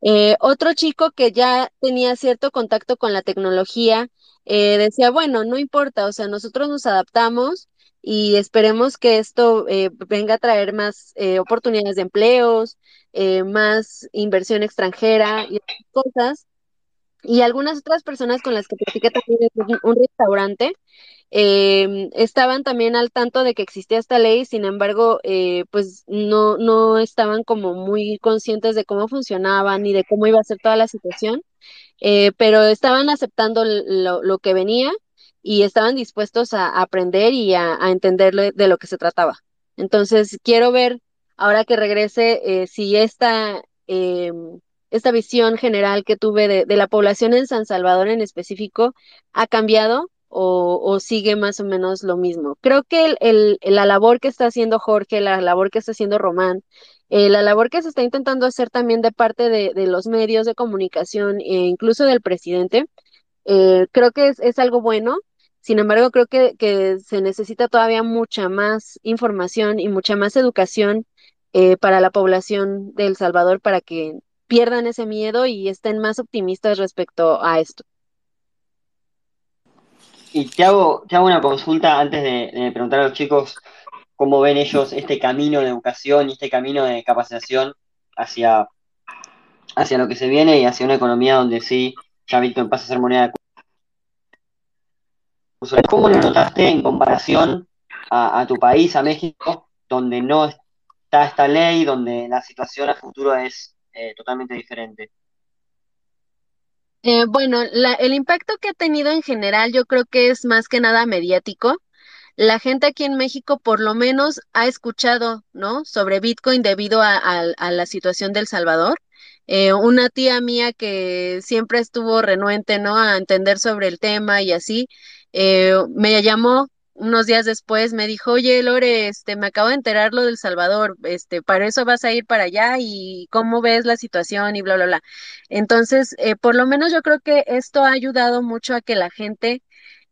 Eh, otro chico que ya tenía cierto contacto con la tecnología, eh, decía, bueno, no importa, o sea, nosotros nos adaptamos y esperemos que esto eh, venga a traer más oportunidades de empleos, más inversión extranjera y otras cosas. Y algunas otras personas con las que platiqué también un restaurante, eh, estaban también al tanto de que existía esta ley, sin embargo, eh, pues no, no estaban como muy conscientes de cómo funcionaba ni de cómo iba a ser toda la situación, eh, pero estaban aceptando lo, lo, que venía y estaban dispuestos a, aprender y a, a entender de lo que se trataba. Entonces, quiero ver, ahora que regrese, eh, si esta, eh, esta visión general que tuve de, de la población en San Salvador en específico ha cambiado o, sigue más o menos lo mismo. Creo que el, la labor que está haciendo Jorge, la labor que está haciendo Román, eh, la labor que se está intentando hacer también de parte de, los medios de comunicación e incluso del presidente, eh, creo que es, es, algo bueno. Sin embargo, creo que, que, se necesita todavía mucha más información y mucha más educación eh, para la población de El Salvador para que pierdan ese miedo y estén más optimistas respecto a esto. Y te hago, te hago una consulta antes de, preguntar a los chicos cómo ven ellos este camino de educación y este camino de capacitación hacia, hacia lo que se viene y hacia una economía donde sí ya Bitcoin pasa a ser moneda de curso. ¿Cómo lo notaste en comparación a, a tu país, a México, donde no está esta ley, donde la situación a futuro es eh, totalmente diferente? Eh, bueno, la, el impacto que ha tenido en general yo creo que es más que nada mediático. La gente aquí en México por lo menos ha escuchado, ¿no? Sobre Bitcoin debido a, la situación del Salvador. Eh, una tía mía que siempre estuvo renuente, ¿no? A entender sobre el tema y así, eh, me llamó unos días después, me dijo, oye, Lore, este, me acabo de enterar lo del Salvador, este, para eso vas a ir para allá y cómo ves la situación y bla, bla, bla. Entonces, eh, por lo menos yo creo que esto ha ayudado mucho a que la gente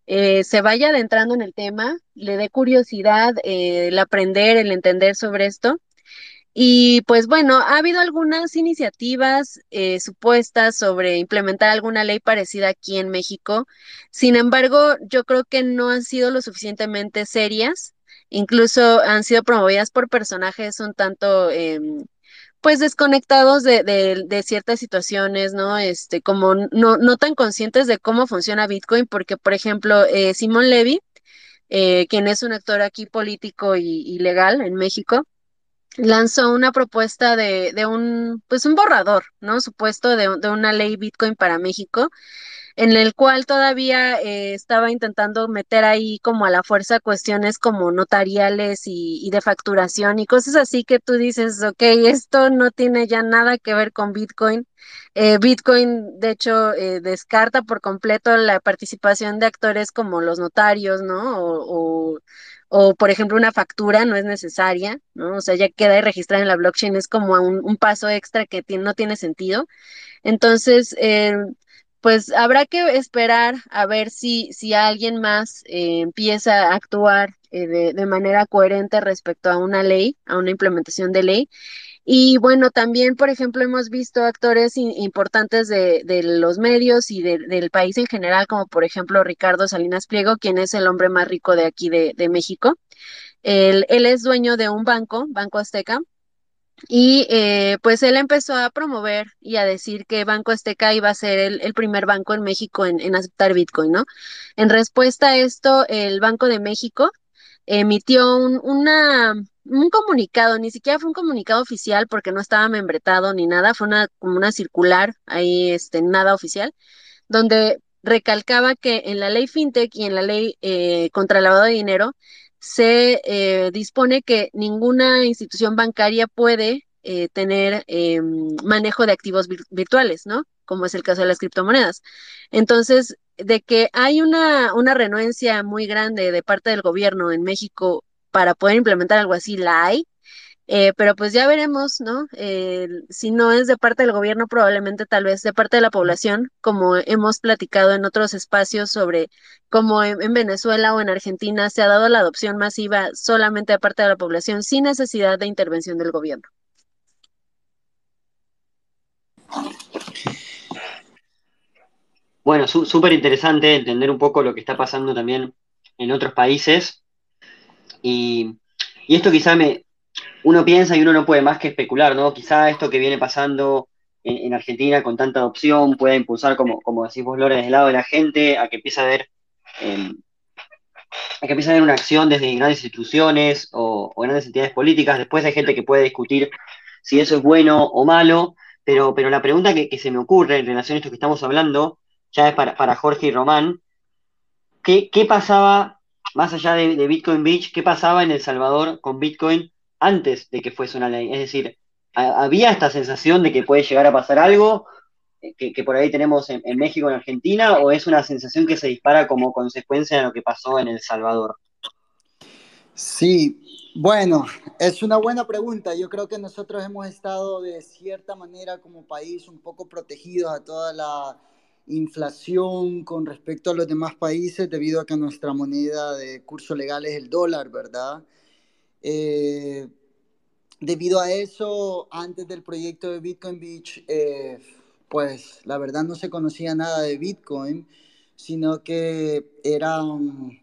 eh, se vaya adentrando en el tema, le dé curiosidad eh, el aprender, el entender sobre esto. Y pues bueno, ha habido algunas iniciativas eh, supuestas sobre implementar alguna ley parecida aquí en México. Sin embargo, yo creo que no han sido lo suficientemente serias. Incluso han sido promovidas por personajes un tanto, eh, pues, desconectados de, de, de, ciertas situaciones, ¿no? Este, como no, no tan conscientes de cómo funciona Bitcoin, porque, por ejemplo, eh, Simón Levy, eh, quien es un actor aquí político y legal en México, lanzó una propuesta de, de, un, pues un borrador, ¿no? Supuesto de, una ley Bitcoin para México, en el cual todavía eh, estaba intentando meter ahí como a la fuerza cuestiones como notariales y, y, de facturación y cosas así que tú dices, ok, esto no tiene ya nada que ver con Bitcoin. Eh, Bitcoin, de hecho, eh, descarta por completo la participación de actores como los notarios, ¿no? O, o o por ejemplo una factura no es necesaria, ¿no? O sea, ya queda registrada en la blockchain, es como un, paso extra que no tiene sentido. Entonces, eh, pues habrá que esperar a ver si, si alguien más eh, empieza a actuar eh, de manera coherente respecto a una ley, a una implementación de ley. Y bueno, también, por ejemplo, hemos visto actores importantes de, de los medios y de, del país en general, como por ejemplo Ricardo Salinas Pliego, quien es el hombre más rico de aquí de, de México. Él, él, es dueño de un banco, Banco Azteca, y eh, pues él empezó a promover y a decir que Banco Azteca iba a ser el, el primer banco en México en, en, aceptar Bitcoin, ¿no? En respuesta a esto, el Banco de México emitió un, una, un comunicado, ni siquiera fue un comunicado oficial porque no estaba membretado ni nada, fue una, como una circular, ahí este, nada oficial, donde recalcaba que en la ley FinTech y en la ley eh, contra el lavado de dinero se eh, dispone que ninguna institución bancaria puede eh, tener em, manejo de activos virtuales, ¿no? Como es el caso de las criptomonedas. Entonces, de que hay una, una renuencia muy grande de parte del gobierno en México para poder implementar algo así, la hay, eh, pero pues ya veremos, ¿no? Eh, si no es de parte del gobierno, probablemente tal vez de parte de la población, como hemos platicado en otros espacios sobre cómo en, Venezuela o en Argentina se ha dado la adopción masiva solamente de parte de la población sin necesidad de intervención del gobierno. Bueno, súper interesante entender un poco lo que está pasando también en otros países. Y, y, esto quizá me, uno piensa y uno no puede más que especular, ¿no? Quizá esto que viene pasando en, Argentina con tanta adopción pueda impulsar, como, como decís vos, Lore, desde el lado de la gente, a que empiece a haber, em, a que a haber una acción desde grandes instituciones o, grandes entidades políticas. Después hay gente que puede discutir si eso es bueno o malo, pero, pero la pregunta que se me ocurre en relación a esto que estamos hablando ya es para, Jorge y Román, ¿qué, pasaba, más allá de, Bitcoin Beach, qué pasaba en El Salvador con Bitcoin antes de que fuese una ley? Es decir, ¿había esta sensación de que puede llegar a pasar algo eh, que, por ahí tenemos en, en, México, en Argentina, o es una sensación que se dispara como consecuencia de lo que pasó en El Salvador? Sí, bueno, es una buena pregunta. Yo creo que nosotros hemos estado de cierta manera como país un poco protegidos a toda la inflación con respecto a los demás países debido a que nuestra moneda de curso legal es el dólar, ¿verdad? Eh, debido a eso, antes del proyecto de Bitcoin Beach, eh, pues la verdad no se conocía nada de Bitcoin, sino que eran,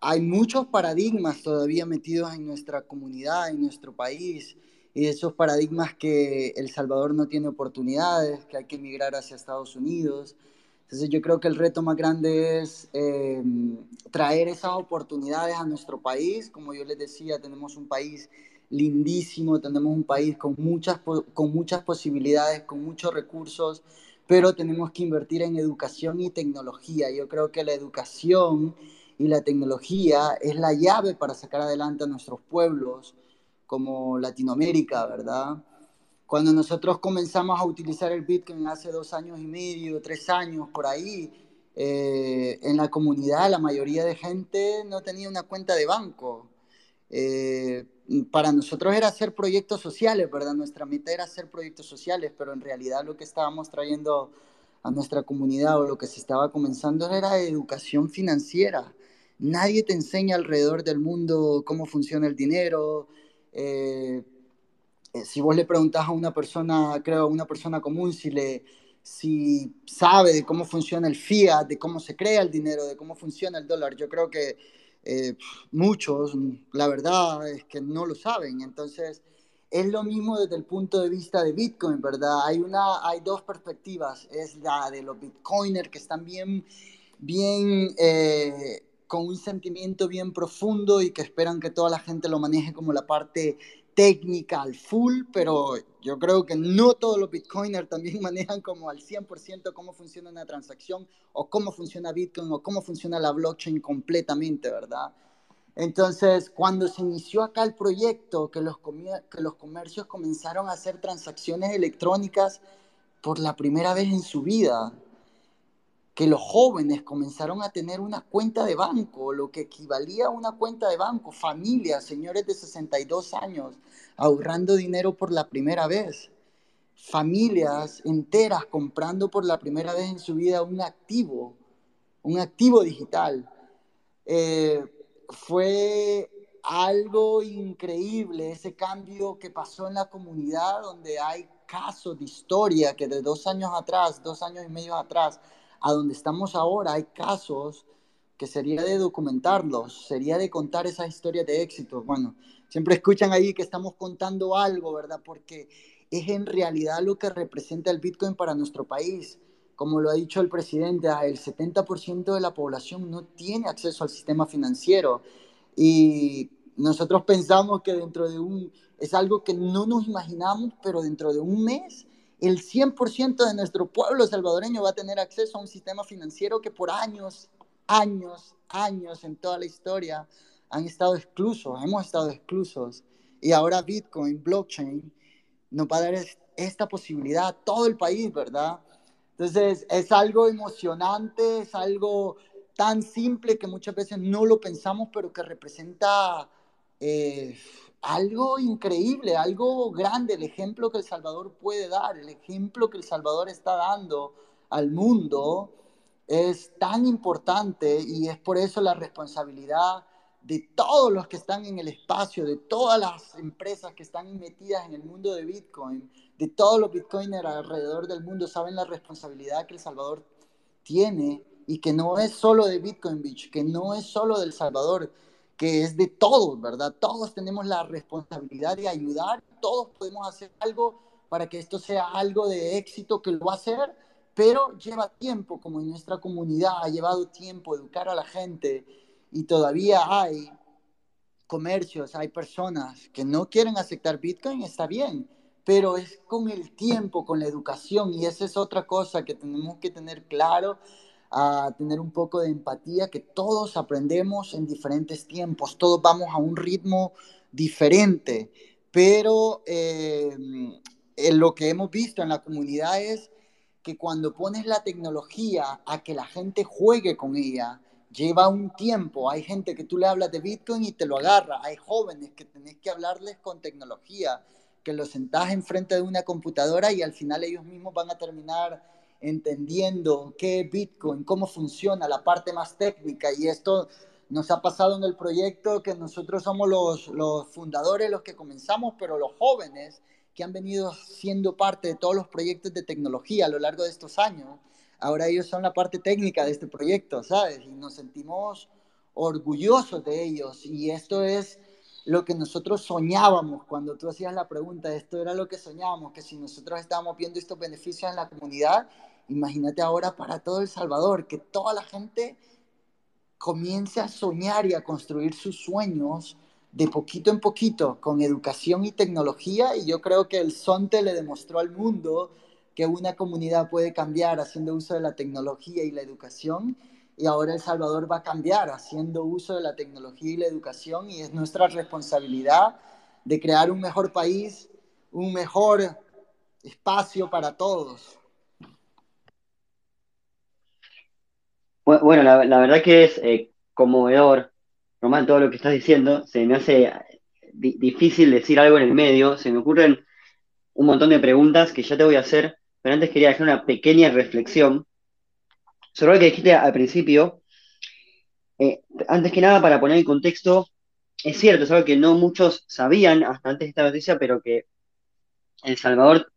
hay muchos paradigmas todavía metidos en nuestra comunidad, en nuestro país y esos paradigmas que El Salvador no tiene oportunidades, que hay que emigrar hacia Estados Unidos. Entonces yo creo que el reto más grande es eh, traer esas oportunidades a nuestro país. Como yo les decía, tenemos un país lindísimo, tenemos un país con muchas, con muchas posibilidades, con muchos recursos, pero tenemos que invertir en educación y tecnología. Yo creo que la educación y la tecnología es la llave para sacar adelante a nuestros pueblos, como Latinoamérica, ¿verdad? Cuando nosotros comenzamos a utilizar el Bitcoin hace dos años y medio, tres años, por ahí, eh, en la comunidad la mayoría de gente no tenía una cuenta de banco. Eh, para nosotros era hacer proyectos sociales, ¿verdad? Nuestra meta era hacer proyectos sociales, pero en realidad lo que estábamos trayendo a nuestra comunidad o lo que se estaba comenzando era educación financiera. Nadie te enseña alrededor del mundo cómo funciona el dinero, eh, eh, si vos le preguntás a una persona, creo, a una persona común, si, le, si sabe de cómo funciona el fiat, de cómo se crea el dinero, de cómo funciona el dólar, yo creo que eh, muchos, la verdad es que no lo saben. Entonces, es lo mismo desde el punto de vista de Bitcoin, ¿verdad? Hay, una, hay dos perspectivas. Es la de los Bitcoiners que están bien, bien con un sentimiento bien profundo y que esperan que toda la gente lo maneje como la parte técnica al full, pero yo creo que no todos los bitcoiners también manejan como al 100% cómo funciona una transacción o cómo funciona Bitcoin o cómo funciona la blockchain completamente, ¿verdad? Entonces, cuando se inició acá el proyecto, que los, que los comercios comenzaron a hacer transacciones electrónicas por la primera vez en su vida, que los jóvenes comenzaron a tener una cuenta de banco, lo que equivalía a una cuenta de banco, familias, señores de 62 años, ahorrando dinero por la primera vez, familias enteras comprando por la primera vez en su vida un activo, un activo digital. Eh, fue algo increíble ese cambio que pasó en la comunidad donde hay casos de historia que de dos años atrás, dos años y medio atrás, a donde estamos ahora hay casos que sería de documentarlos, sería de contar esas historias de éxito. Bueno, siempre escuchan ahí que estamos contando algo, ¿verdad? Porque es en realidad lo que representa el Bitcoin para nuestro país. Como lo ha dicho el presidente, el 70% de la población no tiene acceso al sistema financiero. Y nosotros pensamos que dentro de un, es algo que no nos imaginamos, pero dentro de un mes el 100% de nuestro pueblo salvadoreño va a tener acceso a un sistema financiero que por años, años, años en toda la historia han estado exclusos, hemos estado exclusos. Y ahora Bitcoin, blockchain, nos va a dar esta posibilidad a todo el país, ¿verdad? Entonces, es algo emocionante, es algo tan simple que muchas veces no lo pensamos, pero que representa eh, algo increíble, algo grande, el ejemplo que El Salvador puede dar, el ejemplo que El Salvador está dando al mundo es tan importante y es por eso la responsabilidad de todos los que están en el espacio, de todas las empresas que están metidas en el mundo de Bitcoin, de todos los Bitcoiners alrededor del mundo, saben la responsabilidad que El Salvador tiene y que no es solo de Bitcoin Beach, que no es solo del Salvador, que es de todos, ¿verdad? Todos tenemos la responsabilidad de ayudar, todos podemos hacer algo para que esto sea algo de éxito que lo va a hacer, pero lleva tiempo, como en nuestra comunidad ha llevado tiempo educar a la gente y todavía hay comercios, hay personas que no quieren aceptar Bitcoin, está bien, pero es con el tiempo, con la educación y esa es otra cosa que tenemos que tener claro a tener un poco de empatía, que todos aprendemos en diferentes tiempos, todos vamos a un ritmo diferente, pero eh, lo que hemos visto en la comunidad es que cuando pones la tecnología a que la gente juegue con ella, lleva un tiempo. Hay gente que tú le hablas de Bitcoin y te lo agarra. Hay jóvenes que tenés que hablarles con tecnología, que los sentás enfrente de una computadora y al final ellos mismos van a terminar entendiendo qué es Bitcoin, cómo funciona, la parte más técnica. Y esto nos ha pasado en el proyecto que nosotros somos los, los fundadores, los que comenzamos, pero los jóvenes que han venido siendo parte de todos los proyectos de tecnología a lo largo de estos años, ahora ellos son la parte técnica de este proyecto, ¿sabes? Y nos sentimos orgullosos de ellos. Y esto es lo que nosotros soñábamos cuando tú hacías la pregunta, esto era lo que soñábamos, que si nosotros estábamos viendo estos beneficios en la comunidad, Imagínate ahora para todo El Salvador, que toda la gente comience a soñar y a construir sus sueños de poquito en poquito, con educación y tecnología, y yo creo que el Sonte le demostró al mundo que una comunidad puede cambiar haciendo uso de la tecnología y la educación, y ahora El Salvador va a cambiar haciendo uso de la tecnología y la educación, y es nuestra responsabilidad de crear un mejor país, un mejor espacio para todos. Bueno, la, verdad que es eh, conmovedor, Román, todo lo que estás diciendo. Se me hace eh, difícil decir algo en el medio. Se me ocurren un montón de preguntas que ya te voy a hacer, pero antes quería dejar una pequeña reflexión sobre lo que dijiste al principio. Eh, antes que nada, para poner en contexto, es cierto, es algo que no muchos sabían hasta antes de esta noticia, pero que El Salvador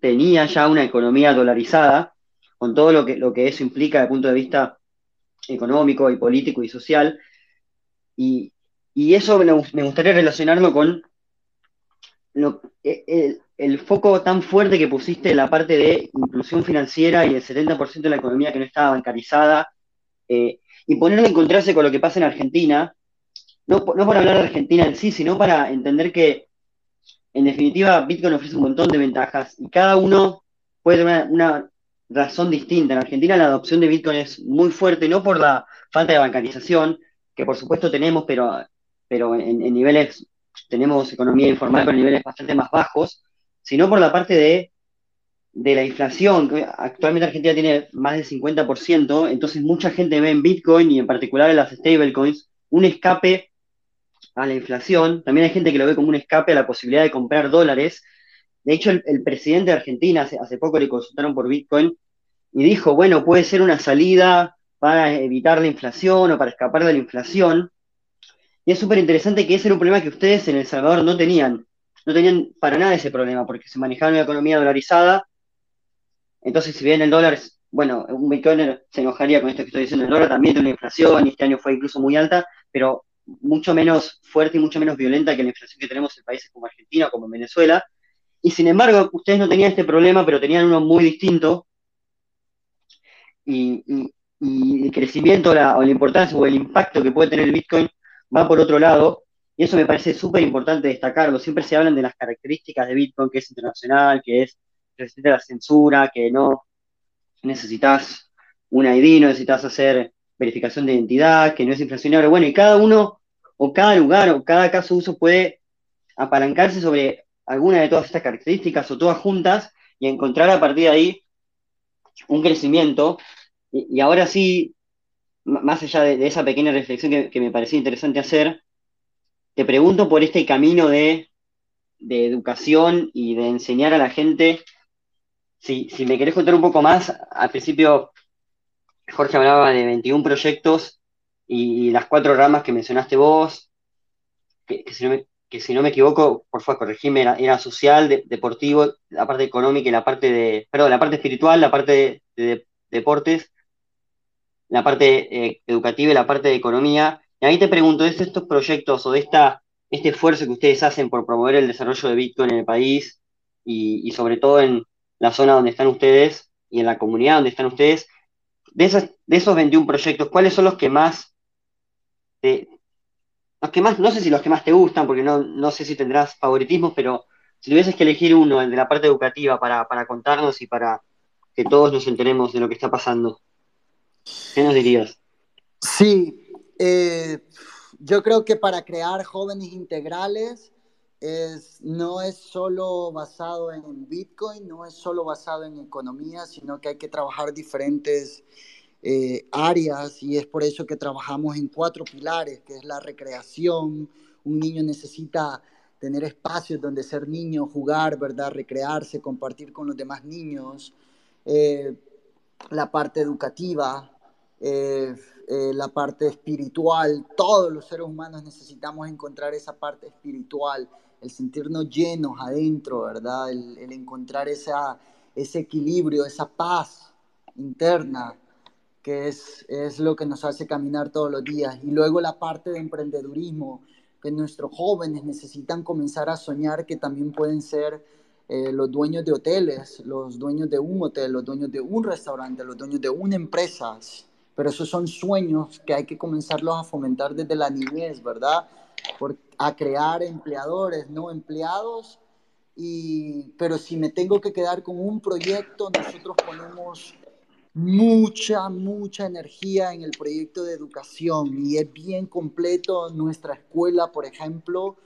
tenía ya una economía dolarizada, con todo lo que, lo que eso implica desde el punto de vista económico y político y social. Y, eso me, gustaría relacionarlo con e, el, foco tan fuerte que pusiste en la parte de inclusión financiera y el 70% de la economía que no estaba bancarizada, eh, y ponerlo en contraste con lo que pasa en Argentina, no, no para hablar de Argentina en sí, sino para entender que, en definitiva, Bitcoin ofrece un montón de ventajas y cada uno puede tener una, razón distinta. En Argentina la adopción de Bitcoin es muy fuerte, no por la falta de bancarización, que por supuesto tenemos, pero, pero en, niveles, tenemos economía informal, pero niveles bastante más bajos, sino por la parte de, de la inflación, actualmente Argentina tiene más del 50%, entonces mucha gente ve en Bitcoin y en particular en las stablecoins un escape a la inflación. También hay gente que lo ve como un escape a la posibilidad de comprar dólares de hecho, el, presidente de Argentina hace, poco le consultaron por Bitcoin y dijo, bueno, puede ser una salida para evitar la inflación o para escapar de la inflación. Y es súper interesante que ese era un problema que ustedes en El Salvador no tenían. No tenían para nada ese problema, porque se manejaba una economía dolarizada. Entonces, si bien el dólar, bueno, un bitcoiner se enojaría con esto que estoy diciendo, el dólar también tiene una inflación y este año fue incluso muy alta, pero mucho menos fuerte y mucho menos violenta que la inflación que tenemos en países como Argentina como Venezuela. Y sin embargo, ustedes no tenían este problema, pero tenían uno muy distinto. Y, el crecimiento o la importancia o el impacto que puede tener el Bitcoin va por otro lado, y eso me parece súper importante destacarlo. Siempre se hablan de las características de Bitcoin, que es internacional, que es resistente a la censura, que no necesitas un ID, no necesitas hacer verificación de identidad, que no es inflacionario. Bueno, y cada uno, o cada lugar, o cada caso de uso puede apalancarse sobre alguna de todas estas características o todas juntas y encontrar a partir de ahí un crecimiento. Y, ahora sí, más allá de, esa pequeña reflexión que, me parecía interesante hacer, te pregunto por este camino de, educación y de enseñar a la gente. Si, si me querés contar un poco más, al principio Jorge hablaba de 21 proyectos y, las cuatro ramas que mencionaste vos, que, si, no me, equivoco, por favor, corregime, era, social, deportivo, la parte económica y la parte de, perdón, la parte espiritual, la parte de, deportes, la parte eh, educativa y la parte de economía. Y ahí te pregunto, ¿de estos proyectos o de esta, este esfuerzo que ustedes hacen por promover el desarrollo de Bitcoin en el país y, sobre todo en la zona donde están ustedes y en la comunidad donde están ustedes, de, de esos 21 proyectos, ¿cuáles son los que más los que más, no sé si los que más te gustan, porque no, no sé si tendrás favoritismos, pero si tuvieses que elegir uno, el de la parte educativa, para, contarnos y para que todos nos enteremos de lo que está pasando, ¿qué nos dirías? Sí, eh, yo creo que para crear jóvenes integrales es, no es solo basado en Bitcoin, no es solo basado en economía, sino que hay que trabajar diferentes eh, áreas y es por eso que trabajamos en cuatro pilares, que es la recreación. Un niño necesita tener espacios donde ser niño, jugar, ¿verdad? Recrearse, compartir con los demás niños. Eh, la parte educativa, eh, la parte espiritual. Todos los seres humanos necesitamos encontrar esa parte espiritual el sentirnos llenos adentro, ¿verdad? El, encontrar esa, ese equilibrio, esa paz interna, que es, es lo que nos hace caminar todos los días. Y luego la parte de emprendedurismo, que nuestros jóvenes necesitan comenzar a soñar que también pueden ser eh, los dueños de hoteles, los dueños de un hotel, los dueños de un restaurante, los dueños de una empresa. Pero esos son sueños que hay que comenzarlos a fomentar desde la niñez, ¿verdad? por, a crear empleadores, no empleados. Y, pero si me tengo que quedar con un proyecto, nosotros ponemos mucha, mucha energía en el proyecto de educación y es bien completo. Nuestra escuela, por ejemplo,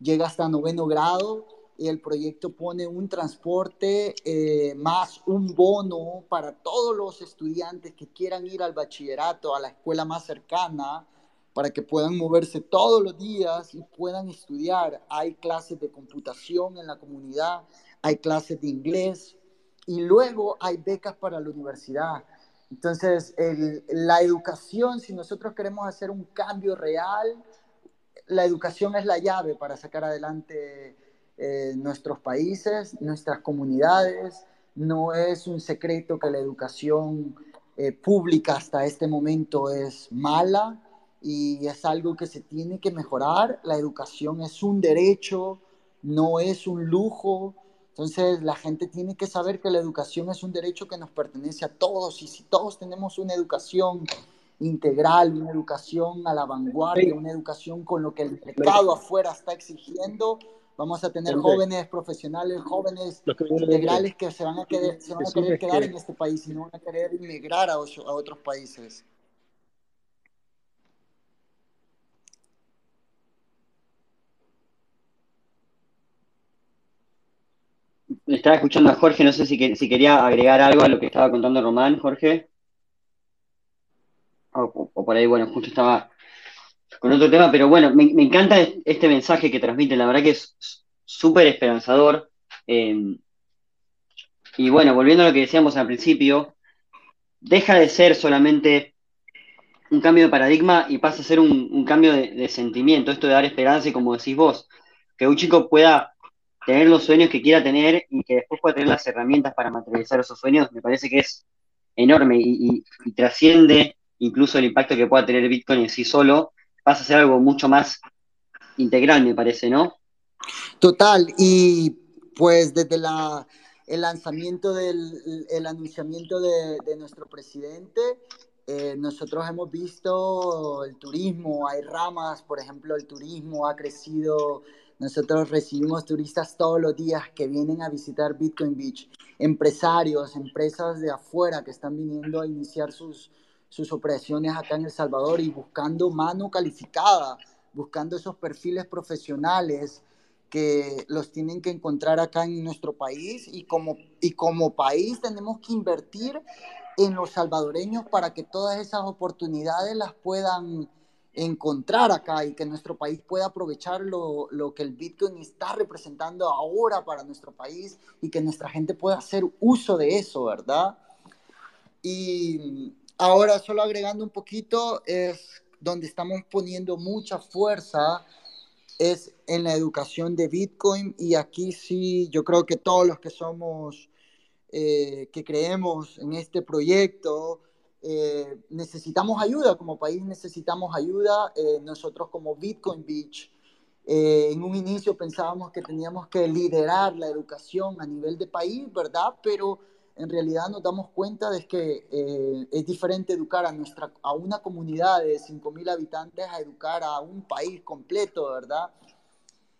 llega hasta noveno grado y el proyecto pone un transporte eh, más un bono para todos los estudiantes que quieran ir al bachillerato, a la escuela más cercana para que puedan moverse todos los días y puedan estudiar. Hay clases de computación en la comunidad, hay clases de inglés y luego hay becas para la universidad. Entonces, la educación, si nosotros queremos hacer un cambio real, la educación es la llave para sacar adelante eh, nuestros países, nuestras comunidades. No es un secreto que la educación eh, pública hasta este momento es mala y es algo que se tiene que mejorar. La educación es un derecho, no es un lujo. Entonces la gente tiene que saber que la educación es un derecho que nos pertenece a todos y si todos tenemos una educación integral, una educación a la vanguardia, una educación con lo que el mercado afuera está exigiendo, vamos a tener jóvenes profesionales, jóvenes integrales que se van a, querer, se van a querer quedar en este país y no van a querer emigrar a, a otros países. Estaba escuchando a Jorge, no sé si, si quería agregar algo a lo que estaba contando Román, Jorge. O, por ahí, bueno, justo estaba con otro tema, pero bueno, me, encanta este mensaje que transmite, la verdad que es súper esperanzador. Eh, y bueno, volviendo a lo que decíamos al principio, deja de ser solamente un cambio de paradigma y pasa a ser un, un cambio de, sentimiento, esto de dar esperanza y como decís vos, que un chico pueda tener los sueños que quiera tener y que después pueda tener las herramientas para materializar esos sueños, me parece que es enorme y, trasciende incluso el impacto que pueda tener Bitcoin en sí solo, pasa a ser algo mucho más integral, me parece, ¿no? Total, y pues desde el lanzamiento del el anunciamiento de, nuestro presidente, eh, nosotros hemos visto el turismo, hay ramas, por ejemplo, el turismo ha crecido. Nosotros recibimos turistas todos los días que vienen a visitar Bitcoin Beach, empresarios, empresas de afuera que están viniendo a iniciar sus, sus operaciones acá en El Salvador y buscando mano calificada, buscando esos perfiles profesionales que los tienen que encontrar acá en nuestro país y como, y como país tenemos que invertir en los salvadoreños para que todas esas oportunidades las puedan encontrar acá y que nuestro país pueda aprovechar lo, lo, que el Bitcoin está representando ahora para nuestro país y que nuestra gente pueda hacer uso de eso, ¿verdad? Y ahora solo agregando un poquito, es donde estamos poniendo mucha fuerza es en la educación de Bitcoin y aquí sí, yo creo que todos los que somos eh, que creemos en este proyecto, eh, necesitamos ayuda, como país necesitamos ayuda. Eh, nosotros como Bitcoin Beach, en un inicio pensábamos que teníamos que liderar la educación a nivel de país, ¿verdad? Pero en realidad nos damos cuenta de que es diferente educar a, nuestra, a una comunidad de 5.000 habitantes a educar a un país completo, ¿verdad?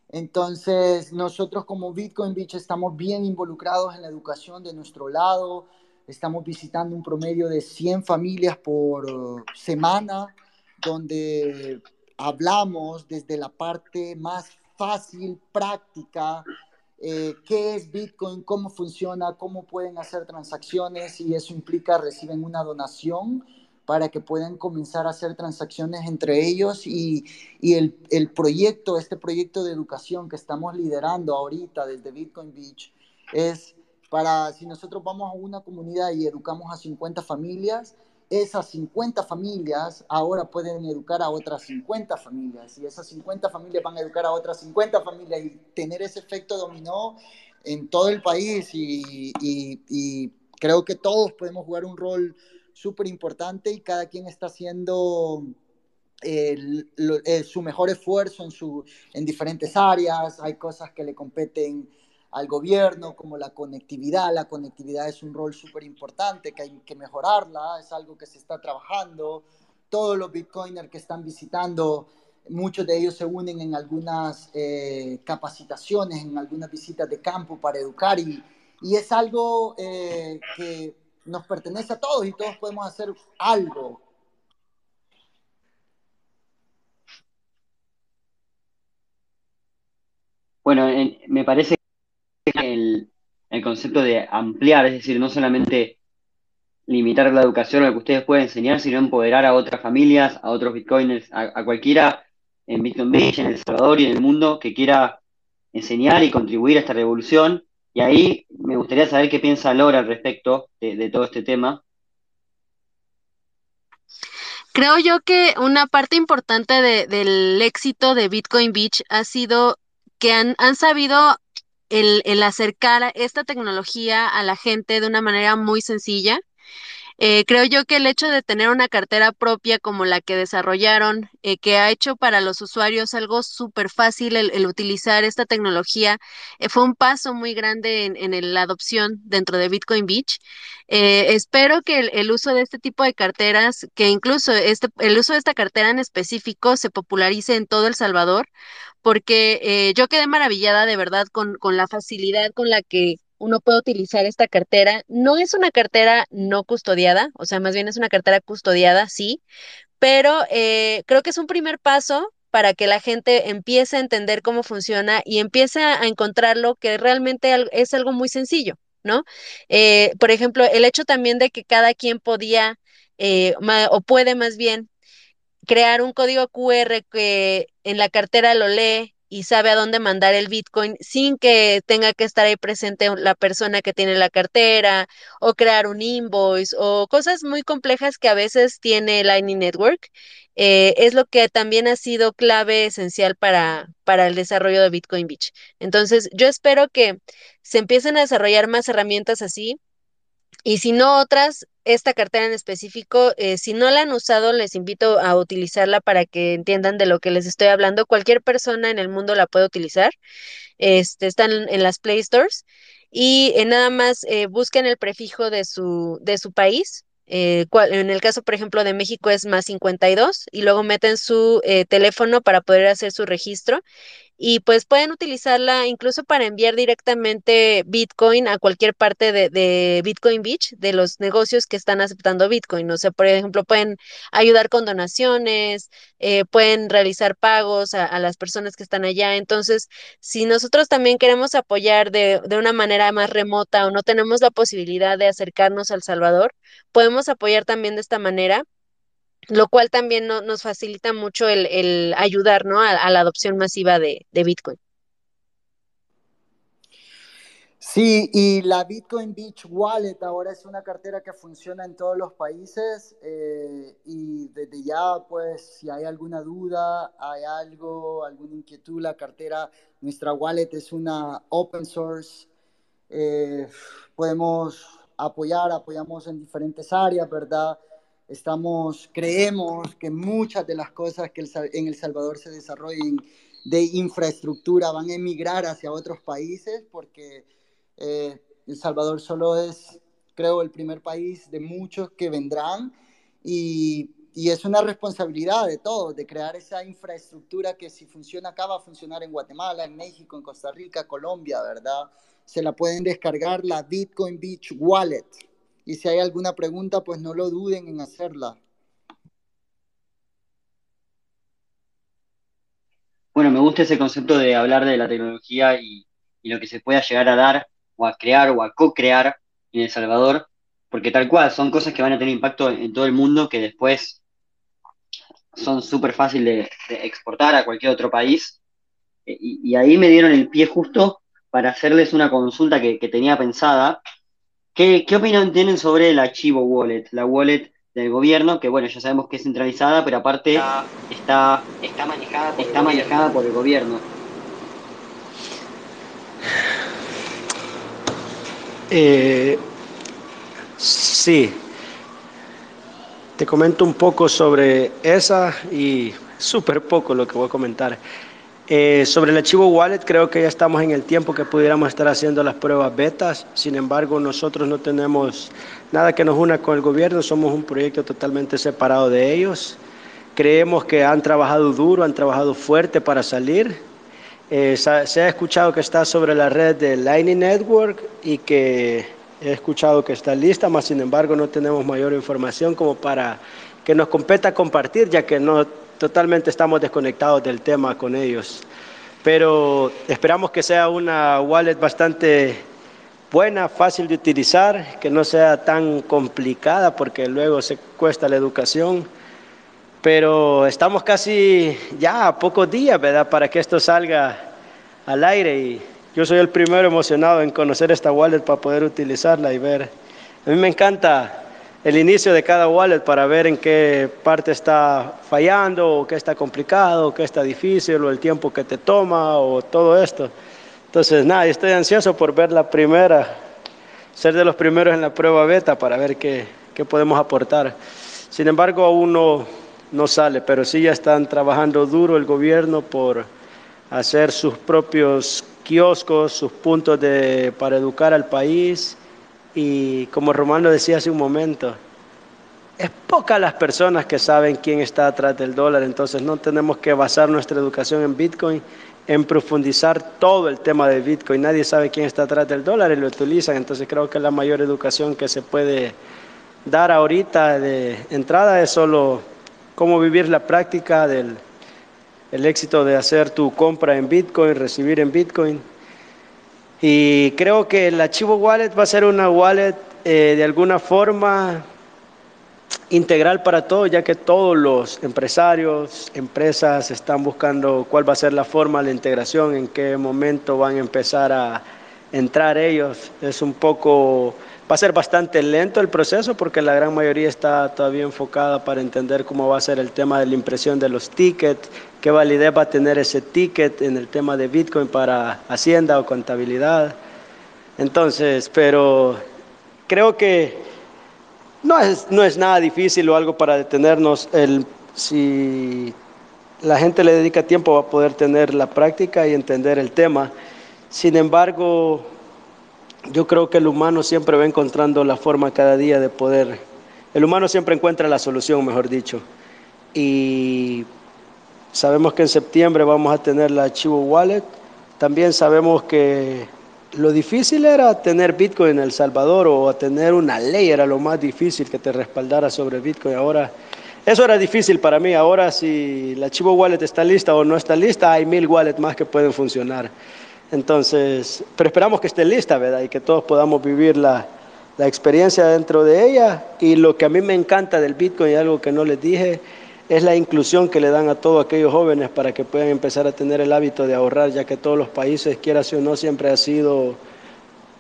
Entonces, nosotros como Bitcoin Beach estamos bien involucrados en la educación de nuestro lado. Estamos visitando un promedio de 100 familias por semana, donde hablamos desde la parte más fácil, práctica, eh, qué es Bitcoin, cómo funciona, cómo pueden hacer transacciones y eso implica reciben una donación para que puedan comenzar a hacer transacciones entre ellos y, y el, el, proyecto, este proyecto de educación que estamos liderando ahorita desde Bitcoin Beach es para, si nosotros vamos a una comunidad y educamos a 50 familias, esas 50 familias ahora pueden educar a otras 50 familias y esas 50 familias van a educar a otras 50 familias y tener ese efecto dominó en todo el país y, creo que todos podemos jugar un rol súper importante y cada quien está haciendo el, el, su mejor esfuerzo en, su, en diferentes áreas. Hay cosas que le competen al gobierno, como la conectividad. La conectividad es un rol súper importante que hay que mejorarla, es algo que se está trabajando. Todos los bitcoiners que están visitando, muchos de ellos se unen en algunas eh, capacitaciones, en algunas visitas de campo para educar y, y es algo eh, que nos pertenece a todos y todos podemos hacer algo. Bueno, me parece el, concepto de ampliar, es decir, no solamente limitar la educación a lo que ustedes pueden enseñar, sino empoderar a otras familias, a otros bitcoiners, a, cualquiera en Bitcoin Beach, en El Salvador y en el mundo que quiera enseñar y contribuir a esta revolución y ahí me gustaría saber qué piensa Laura al respecto de, todo este tema. Creo yo que una parte importante de, del éxito de Bitcoin Beach ha sido que han sabido el, el, acercar esta tecnología a la gente de una manera muy sencilla. Eh, creo yo que el hecho de tener una cartera propia como la que desarrollaron, eh, que ha hecho para los usuarios algo súper fácil el, utilizar esta tecnología, eh, fue un paso muy grande en, la adopción dentro de Bitcoin Beach. Espero que el, el, uso de este tipo de carteras, que incluso este, el uso de esta cartera en específico se popularice en todo El Salvador, porque yo quedé maravillada de verdad con, con la facilidad con la que uno puede utilizar esta cartera. No es una cartera no custodiada, o sea, más bien es una cartera custodiada, sí, pero eh, creo que es un primer paso para que la gente empiece a entender cómo funciona y empiece a encontrarlo que realmente es algo muy sencillo, ¿no? Eh, por ejemplo, el hecho también de que cada quien podía eh, o puede más bien crear un código QR que en la cartera lo lee y sabe a dónde mandar el Bitcoin sin que tenga que estar ahí presente la persona que tiene la cartera o crear un invoice o cosas muy complejas que a veces tiene Lightning Network. Eh, es lo que también ha sido clave esencial para, para el desarrollo de Bitcoin Beach. Entonces, yo espero que se empiecen a desarrollar más herramientas así y si no otras, esta cartera en específico, eh, si no la han usado, les invito a utilizarla para que entiendan de lo que les estoy hablando. Cualquier persona en el mundo la puede utilizar. Este, están en las Play Stores y eh, nada más eh, busquen el prefijo de su, de su país eh, en el caso, por ejemplo, de México es más 52 y luego meten su eh, teléfono para poder hacer su registro y pues pueden utilizarla incluso para enviar directamente Bitcoin a cualquier parte de, Bitcoin Beach, de los negocios que están aceptando Bitcoin. O sea, por ejemplo, pueden ayudar con donaciones, eh, pueden realizar pagos a, las personas que están allá. Entonces, si nosotros también queremos apoyar de, de una manera más remota o no tenemos la posibilidad de acercarnos al Salvador, podemos apoyar también de esta manera lo cual también nos facilita mucho el, ayudar a, la adopción masiva de, Bitcoin. Sí, y la Bitcoin Beach Wallet ahora es una cartera que funciona en todos los países eh, y desde ya, pues, si hay alguna duda, hay algo, alguna inquietud, la cartera, nuestra wallet es una open source, eh, podemos apoyar, apoyamos en diferentes áreas, ¿verdad? Estamos, creemos que muchas de las cosas que en El Salvador se desarrollen de infraestructura van a emigrar hacia otros países porque eh, El Salvador solo es, creo, el primer país de muchos que vendrán y, y es una responsabilidad de todos, de crear esa infraestructura que si funciona acá va a funcionar en Guatemala, en México, en Costa Rica, Colombia, ¿verdad? Se la pueden descargar la Bitcoin Beach Wallet y si hay alguna pregunta, pues no lo duden en hacerla. Bueno, me gusta ese concepto de hablar de la tecnología y, lo que se pueda llegar a dar o a crear o a co-crear en El Salvador, porque tal cual son cosas que van a tener impacto en todo el mundo que después son súper fáciles de, exportar a cualquier otro país. E, y, ahí me dieron el pie justo para hacerles una consulta que tenía pensada, ¿Qué, opinión tienen sobre el archivo wallet, la wallet del gobierno, que bueno, ya sabemos que es centralizada, pero aparte está, está, manejada, por, está el manejada por el gobierno? Eh, sí, te comento un poco sobre esa y súper poco lo que voy a comentar. Eh, sobre el archivo wallet, creo que ya estamos en el tiempo que pudiéramos estar haciendo las pruebas betas. Sin embargo, nosotros no tenemos nada que nos una con el gobierno, somos un proyecto totalmente separado de ellos. Creemos que han trabajado duro, han trabajado fuerte para salir. Eh, se ha escuchado que está sobre la red de Lightning Network y que he escuchado que está lista, más sin embargo no tenemos mayor información como para que nos competa compartir, ya que no totalmente estamos desconectados del tema con ellos. Pero esperamos que sea una wallet bastante buena, fácil de utilizar, que no sea tan complicada porque luego se cuesta la educación. Pero estamos casi ya a pocos días, ¿verdad?, para que esto salga al aire y yo soy el primero emocionado en conocer esta wallet para poder utilizarla y ver. A mí me encanta el inicio de cada wallet para ver en qué parte está fallando, o qué está complicado, o qué está difícil, o el tiempo que te toma, o todo esto. Entonces, nada, estoy ansioso por ver la primera, ser de los primeros en la prueba beta para ver qué, qué podemos aportar. Sin embargo, aún no, no sale, pero sí ya están trabajando duro el gobierno por hacer sus propios kioscos, sus puntos de, para educar al país y como Román lo decía hace un momento, es pocas las personas que saben quién está atrás del dólar, entonces no tenemos que basar nuestra educación en Bitcoin, en profundizar todo el tema de Bitcoin. Nadie sabe quién está atrás del dólar y lo utilizan, entonces creo que la mayor educación que se puede dar ahorita de entrada es solo cómo vivir la práctica del el éxito de hacer tu compra en Bitcoin, recibir en Bitcoin y creo que el archivo wallet va a ser una wallet eh, de alguna forma integral para todos, ya que todos los empresarios, empresas están buscando cuál va a ser la forma de integración, en qué momento van a empezar a entrar ellos. Es un poco, va a ser bastante lento el proceso porque la gran mayoría está todavía enfocada para entender cómo va a ser el tema de la impresión de los tickets, qué validez va a tener ese ticket en el tema de Bitcoin para Hacienda o contabilidad. Entonces, pero creo que no es, no es nada difícil o algo para detenernos. El, si la gente le dedica tiempo va a poder tener la práctica y entender el tema. Sin embargo, yo creo que el humano siempre va encontrando la forma cada día de poder El humano siempre encuentra la solución, mejor dicho. Y sabemos que en septiembre vamos a tener la Chivo Wallet. También sabemos que lo difícil era tener Bitcoin en El Salvador o tener una ley, era lo más difícil que te respaldara sobre Bitcoin. Ahora, eso era difícil para mí. Ahora, si la Chivo Wallet está lista o no está lista, hay mil wallets más que pueden funcionar. Entonces, pero esperamos que esté lista, ¿verdad? Y que todos podamos vivir la, la experiencia dentro de ella. Y lo que a mí me encanta del Bitcoin y algo que no les dije, es la inclusión que le dan a todos aquellos jóvenes para que puedan empezar a tener el hábito de ahorrar, ya que todos los países, quiera o no, siempre ha sido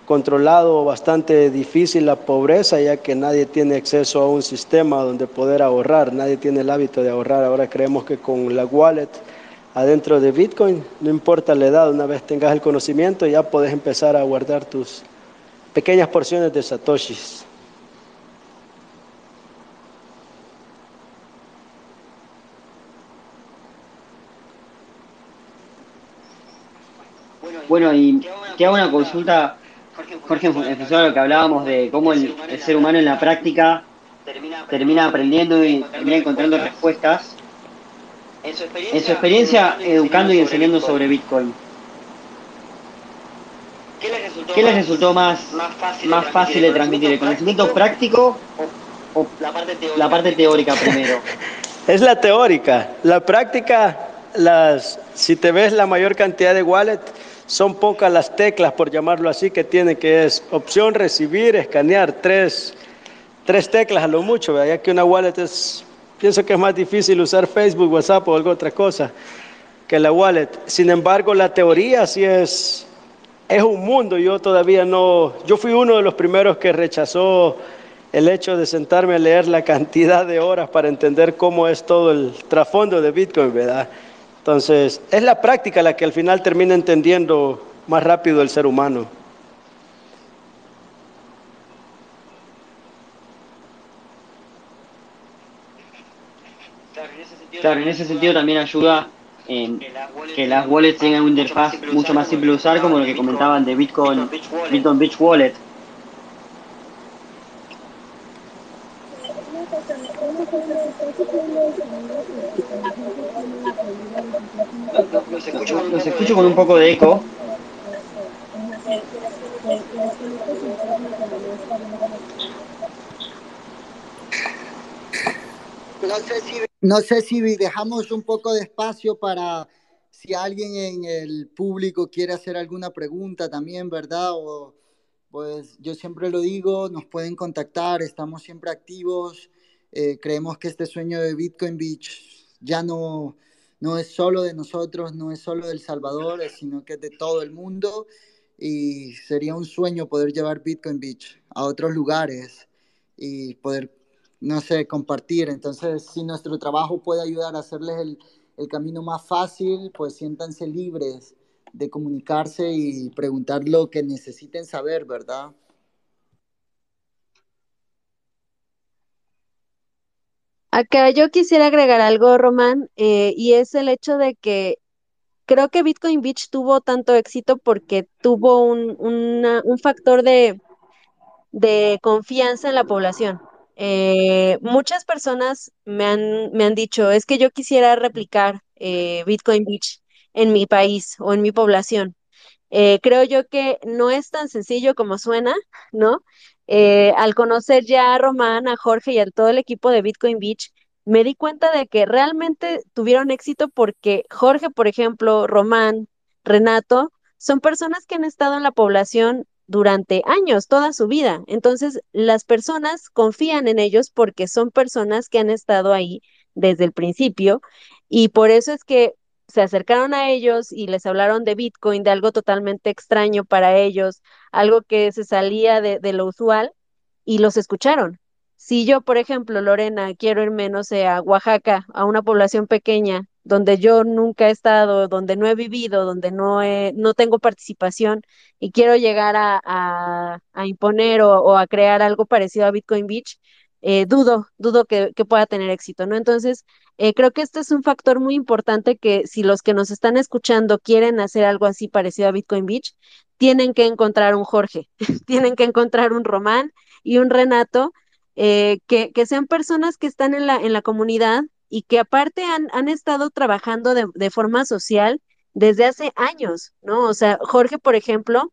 controlado bastante difícil la pobreza, ya que nadie tiene acceso a un sistema donde poder ahorrar, nadie tiene el hábito de ahorrar. Ahora creemos que con la wallet adentro de Bitcoin, no importa la edad, una vez tengas el conocimiento, ya puedes empezar a guardar tus pequeñas porciones de satoshis. Bueno, y te hago una consulta, Jorge, en función de lo que hablábamos de cómo el, ser humano en la práctica termina aprendiendo y termina encontrando respuestas. En su experiencia, educando y enseñando sobre Bitcoin, ¿qué les resultó más, más fácil de transmitir? ¿El conocimiento práctico o la parte teórica primero? Es la teórica. La práctica, las, si te ves la mayor cantidad de wallet, son pocas las teclas, por llamarlo así, que tiene, que es opción, recibir, escanear, tres, tres teclas a lo mucho, ya que una wallet es, pienso que es más difícil usar Facebook, WhatsApp o alguna otra cosa que la wallet. Sin embargo, la teoría sí es, es un mundo, yo todavía no, yo fui uno de los primeros que rechazó el hecho de sentarme a leer la cantidad de horas para entender cómo es todo el trasfondo de Bitcoin, ¿verdad? Entonces, es la práctica la que al final termina entendiendo más rápido el ser humano. Claro, en ese sentido también ayuda en que las wallets tengan una interfaz mucho más simple de usar, como lo que comentaban de Bitcoin, Bitcoin Beach Wallet. Los escucho, con un poco de eco. No sé, si, dejamos un poco de espacio para si alguien en el público quiere hacer alguna pregunta también, ¿verdad? O, pues yo siempre lo digo, nos pueden contactar, estamos siempre activos. Eh, creemos que este sueño de Bitcoin Beach ya no, no es solo de nosotros, no es solo del Salvador, sino que es de todo el mundo y sería un sueño poder llevar Bitcoin Beach a otros lugares y poder, no sé, compartir. Entonces, si nuestro trabajo puede ayudar a hacerles el, el camino más fácil, pues siéntanse libres de comunicarse y preguntar lo que necesiten saber, ¿verdad? Acá yo quisiera agregar algo, Román, eh, y es el hecho de que creo que Bitcoin Beach tuvo tanto éxito porque tuvo un, un factor de, de, confianza en la población. Eh, muchas personas me han, me han dicho, es que yo quisiera replicar eh, Bitcoin Beach en mi país o en mi población. creo yo que no es tan sencillo como suena, ¿no? Eh, al conocer ya a Román, a Jorge y a todo el equipo de Bitcoin Beach, me di cuenta de que realmente tuvieron éxito porque Jorge, por ejemplo, Román, Renato, son personas que han estado en la población durante años, toda su vida. Entonces, las personas confían en ellos porque son personas que han estado ahí desde el principio y por eso es que se acercaron a ellos y les hablaron de Bitcoin, de algo totalmente extraño para ellos, algo que se salía de, lo usual, y los escucharon. Si yo, por ejemplo, Lorena, quiero irme, no sé, a Oaxaca, a una población pequeña, donde yo nunca he estado, donde no he vivido, donde no, he, no tengo participación y quiero llegar a, imponer o, a crear algo parecido a Bitcoin Beach, eh, dudo, dudo que, pueda tener éxito, ¿no? Entonces, eh, creo que este es un factor muy importante que si los que nos están escuchando quieren hacer algo así parecido a Bitcoin Beach, tienen que encontrar un Jorge, tienen que encontrar un Román y un Renato eh, que, que, sean personas que están en la, en la comunidad y que aparte han, han estado trabajando de, de, forma social desde hace años, ¿no? O sea, Jorge, por ejemplo,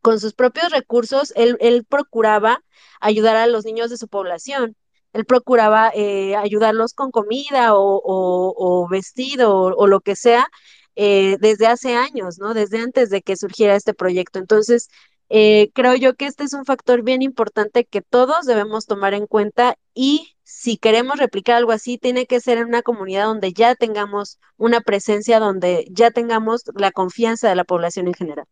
con sus propios recursos, él, él procuraba ayudar a los niños de su población. Él procuraba eh, ayudarlos con comida o, o, vestido o, o, lo que sea eh, desde hace años, ¿no? Desde antes de que surgiera este proyecto. Entonces, eh, creo yo que este es un factor bien importante que todos debemos tomar en cuenta y si queremos replicar algo así, tiene que ser en una comunidad donde ya tengamos una presencia, donde ya tengamos la confianza de la población en general.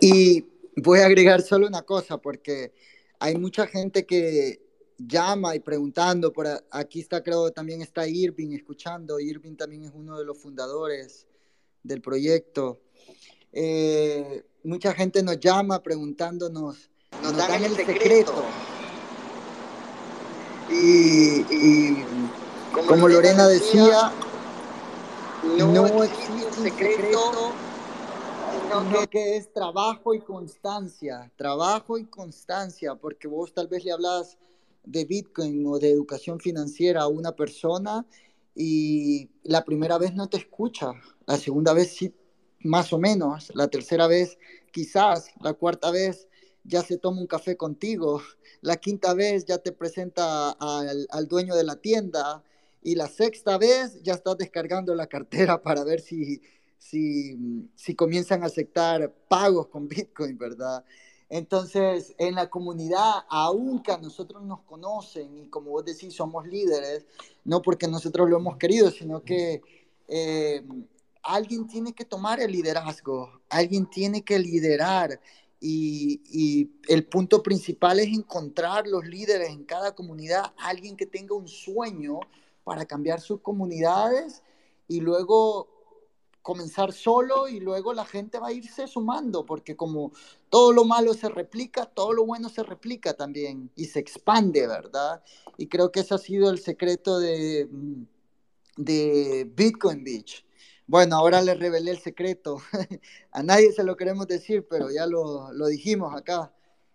Y voy a agregar solo una cosa, porque hay mucha gente que llama y preguntando, por aquí está, creo, también está Irving escuchando, Irving también es uno de los fundadores del proyecto. Eh, mucha gente nos llama preguntándonos, nos, nos dan, dan, el secreto. secreto. Y, y, como, Lorena decía, no, no existe un secreto, sino que es trabajo y constancia, trabajo y constancia, porque vos tal vez le hablas de Bitcoin o de educación financiera a una persona y la primera vez no te escucha, la segunda vez sí más o menos, la tercera vez quizás, la cuarta vez ya se toma un café contigo, la quinta vez ya te presenta al, al, dueño de la tienda y la sexta vez ya estás descargando la cartera para ver si, si, si comienzan a aceptar pagos con Bitcoin, ¿verdad? Entonces, en la comunidad, aunque a nosotros nos conocen y como vos decís, somos líderes, no porque nosotros lo hemos querido, sino que eh, alguien tiene que tomar el liderazgo, alguien tiene que liderar. Y, el punto principal es encontrar los líderes en cada comunidad, alguien que tenga un sueño para cambiar sus comunidades y luego comenzar solo y luego la gente va a irse sumando, porque como todo lo malo se replica, todo lo bueno se replica también y se expande, ¿verdad? Y creo que ese ha sido el secreto de Bitcoin Beach bueno, ahora le revelé el secreto. A nadie se lo queremos decir, pero ya lo, lo dijimos acá.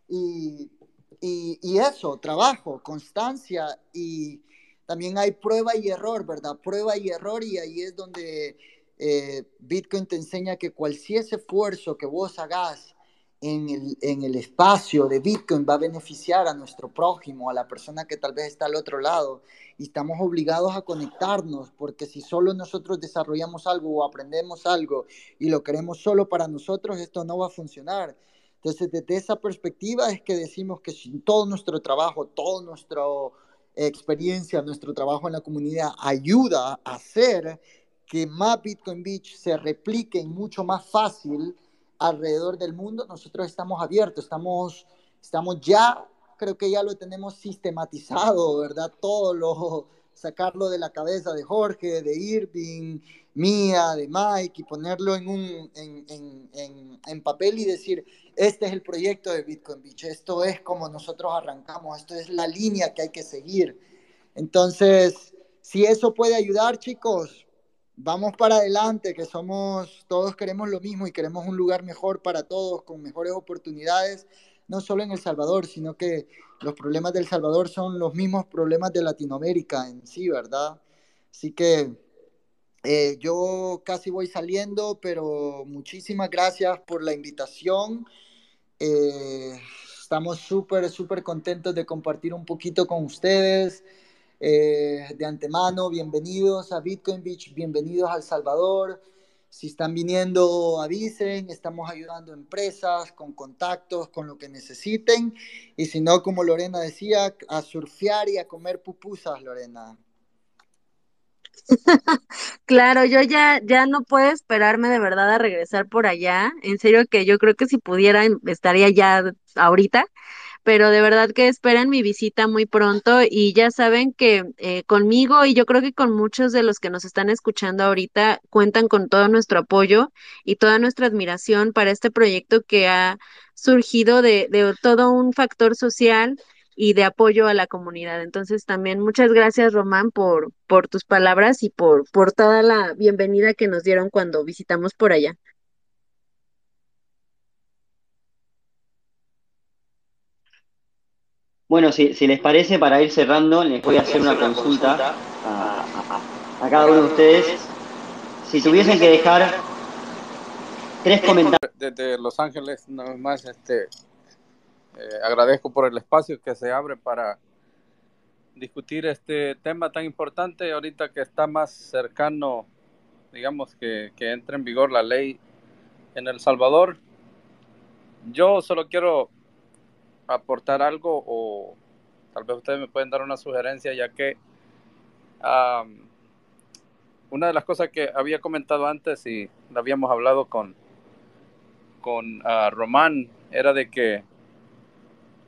Y, y, y, eso, trabajo, constancia y también hay prueba y error, ¿verdad? Prueba y error y ahí es donde eh, Bitcoin te enseña que cualquier esfuerzo que vos hagas en el, en el espacio de Bitcoin va a beneficiar a nuestro prójimo, a la persona que tal vez está al otro lado. Y estamos obligados a conectarnos, porque si solo nosotros desarrollamos algo o aprendemos algo y lo queremos solo para nosotros, esto no va a funcionar. Entonces, desde esa perspectiva es que decimos que sin todo nuestro trabajo, toda nuestra experiencia, nuestro trabajo en la comunidad ayuda a hacer que más Bitcoin Beach se replique mucho más fácil alrededor del mundo, nosotros estamos abiertos, estamos, estamos ya, creo que ya lo tenemos sistematizado, ¿verdad? Todo lo, sacarlo de la cabeza de Jorge, de Irving, mía, de Mike, y ponerlo en, un, en, en, en, papel y decir, este es el proyecto de Bitcoin Beach, esto es como nosotros arrancamos, esto es la línea que hay que seguir. Entonces, si eso puede ayudar, chicos, vamos para adelante, que somos, todos queremos lo mismo y queremos un lugar mejor para todos, con mejores oportunidades, no solo en El Salvador, sino que los problemas del Salvador son los mismos problemas de Latinoamérica en sí, ¿verdad? Así que eh, yo casi voy saliendo, pero muchísimas gracias por la invitación. Eh, estamos súper, súper contentos de compartir un poquito con ustedes. Eh, de antemano, bienvenidos a Bitcoin Beach, bienvenidos a El Salvador. Si están viniendo, avisen, estamos ayudando a empresas con contactos, con lo que necesiten. Y si no, como Lorena decía, a surfear y a comer pupusas, Lorena. Claro, yo ya, ya no puedo esperarme de verdad a regresar por allá. En serio que yo creo que si pudiera estaría ya ahorita pero de verdad que esperen mi visita muy pronto y ya saben que eh, conmigo y yo creo que con muchos de los que nos están escuchando ahorita cuentan con todo nuestro apoyo y toda nuestra admiración para este proyecto que ha surgido de, de todo un factor social y de apoyo a la comunidad. Entonces también muchas gracias Román por, por tus palabras y por, por toda la bienvenida que nos dieron cuando visitamos por allá. Bueno, si, si les parece, para ir cerrando, les voy a hacer una consulta a, a cada uno de ustedes. Si tuviesen que dejar tres comentarios. Desde Los Ángeles, nada más, este, eh, agradezco por el espacio que se abre para discutir este tema tan importante ahorita que está más cercano, digamos, que, que entre en vigor la ley en El Salvador. Yo solo quiero aportar algo o tal vez ustedes me pueden dar una sugerencia ya que una de las cosas que había comentado antes y lo habíamos hablado con, con uh, Román era de que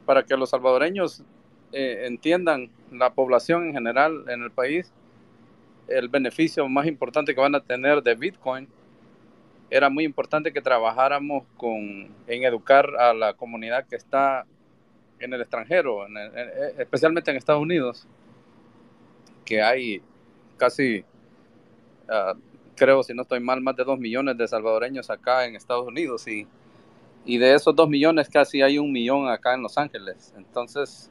para que los salvadoreños eh, entiendan la población en general en el país el beneficio más importante que van a tener de Bitcoin era muy importante que trabajáramos con, en educar a la comunidad que está en el extranjero, especialmente en Estados Unidos, que hay casi, uh, creo, si no estoy mal, más de dos millones de salvadoreños acá en Estados Unidos y, y de esos dos millones casi hay un millón acá en Los Ángeles. Entonces,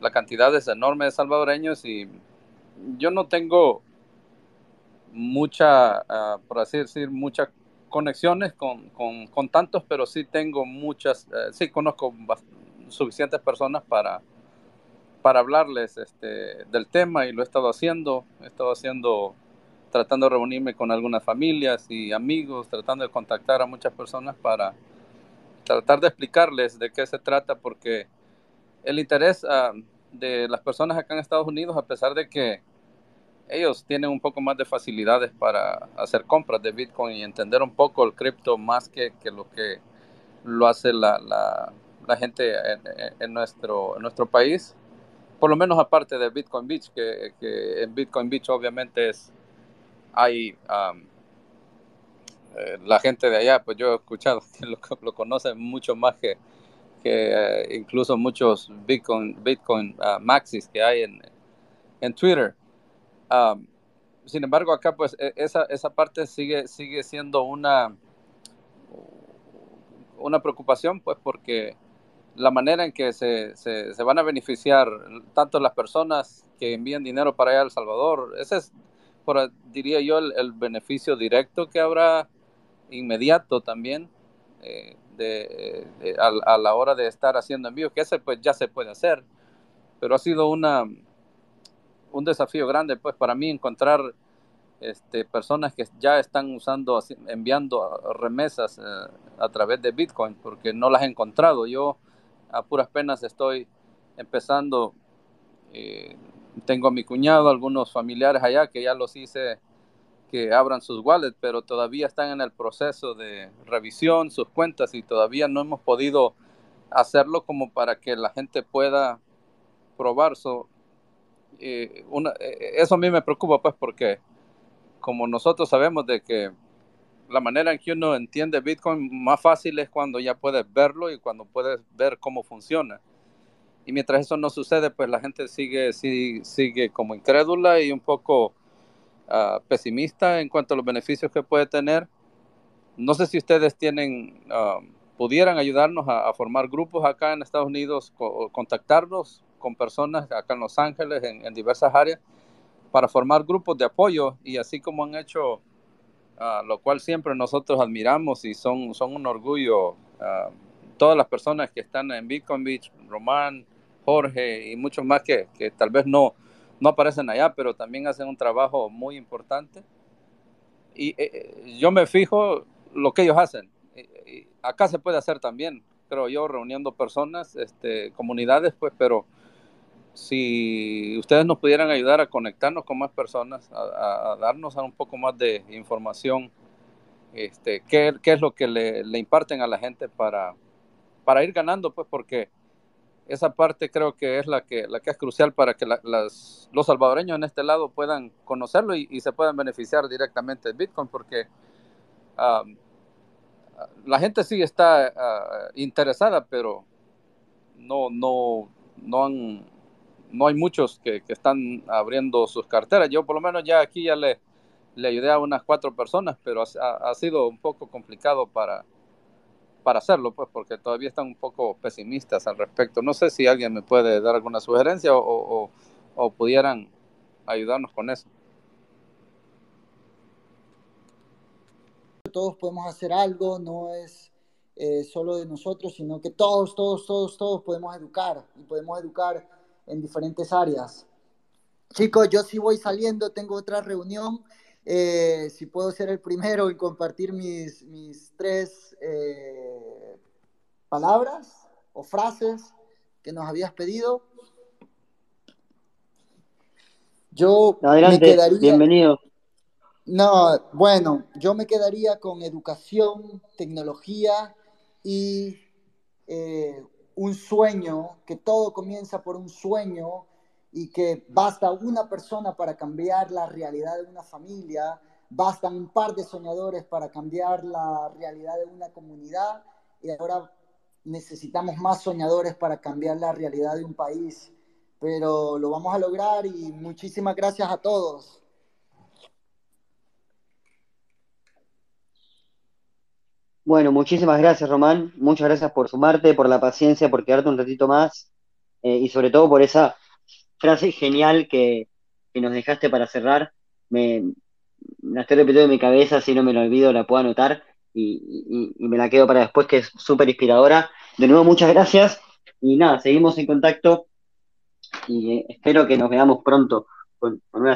la cantidad es enorme de salvadoreños y yo no tengo mucha, uh, por así decir, muchas conexiones con, con, con, tantos, pero sí tengo muchas, uh, sí conozco suficientes personas para para hablarles este, del tema y lo he estado haciendo. He estado haciendo, tratando de reunirme con algunas familias y amigos, tratando de contactar a muchas personas para tratar de explicarles de qué se trata, porque el interés uh, de las personas acá en Estados Unidos, a pesar de que ellos tienen un poco más de facilidades para hacer compras de Bitcoin y entender un poco el cripto más que, que lo que lo hace la, la, la gente en, nuestro, en nuestro país, por lo menos aparte de Bitcoin Beach, que, que en Bitcoin Beach obviamente es, hay um, eh, la gente de allá, pues yo he escuchado que lo, lo conocen mucho más que, que eh, incluso muchos Bitcoin, Bitcoin uh, maxis que hay en, en Twitter. Um, sin embargo, acá pues e, esa, esa parte sigue, sigue siendo una, una preocupación, pues porque la manera en que se, se, van a beneficiar tanto las personas que envían dinero para allá El Salvador. Ese es, diría yo, el, beneficio directo que habrá inmediato también eh, de, a, la hora de estar haciendo envíos, que ese pues ya se puede hacer, pero ha sido una, un desafío grande pues para mí encontrar este, personas que ya están usando, enviando remesas eh, a través de Bitcoin, porque no las he encontrado. Yo a puras penas estoy empezando. Eh, tengo a mi cuñado, algunos familiares allá que ya los hice que abran sus wallets, pero todavía están en el proceso de revisión, sus cuentas, y todavía no hemos podido hacerlo como para que la gente pueda probar. So, eh, eh, eso a mí me preocupa, pues, porque como nosotros sabemos de que la manera en que uno entiende Bitcoin más fácil es cuando ya puedes verlo y cuando puedes ver cómo funciona. Y mientras eso no sucede, pues la gente sigue, sigue, como incrédula y un poco uh, pesimista en cuanto a los beneficios que puede tener. No sé si ustedes tienen, uh, pudieran ayudarnos a, formar grupos acá en Estados Unidos, co contactarnos con personas acá en Los Ángeles, en diversas áreas, para formar grupos de apoyo y así como han hecho Uh, lo cual siempre nosotros admiramos y son, son un orgullo. Uh, todas las personas que están en Bitcoin Beach, Román, Jorge y muchos más que, que, tal vez no, no aparecen allá, pero también hacen un trabajo muy importante. Y eh, eh yo me fijo lo que ellos hacen. Acá se puede hacer también, creo yo, reuniendo personas, este, comunidades, pues, pero si ustedes nos pudieran ayudar a conectarnos con más personas, a, darnos un poco más de información, este, qué, qué es lo que le, imparten a la gente para, para ir ganando, pues porque esa parte creo que es la que, la que es crucial para que la, las, los salvadoreños en este lado puedan conocerlo y, se puedan beneficiar directamente de Bitcoin, porque la gente sí está uh, interesada, pero no, no, no han no hay muchos que, están abriendo sus carteras. Yo por lo menos ya aquí ya le, ayudé a unas cuatro personas, pero ha, sido un poco complicado para, para hacerlo, pues porque todavía están un poco pesimistas al respecto. No sé si alguien me puede dar alguna sugerencia o, o pudieran ayudarnos con eso. Todos podemos hacer algo, no es eh, solo de nosotros, sino que todos, todos, todos, todos podemos educar y podemos educar en diferentes áreas. Chicos, yo sí voy saliendo, tengo otra reunión. Eh, si puedo ser el primero y compartir mis, mis tres eh, palabras o frases que nos habías pedido. Yo Adelante, me quedaría, bienvenido. No, bueno, yo me quedaría con educación, tecnología y eh, un sueño, que todo comienza por un sueño y que basta una persona para cambiar la realidad de una familia, bastan un par de soñadores para cambiar la realidad de una comunidad y ahora necesitamos más soñadores para cambiar la realidad de un país. Pero lo vamos a lograr y muchísimas gracias a todos. Bueno, muchísimas gracias, Román. Muchas gracias por sumarte, por la paciencia, por quedarte un ratito más eh, y sobre todo por esa frase genial que, nos dejaste para cerrar. Me, la estoy repitiendo en mi cabeza, si no me lo olvido, la puedo anotar y, me la quedo para después, que es súper inspiradora. De nuevo, muchas gracias y nada, seguimos en contacto y eh, espero que nos veamos pronto con, con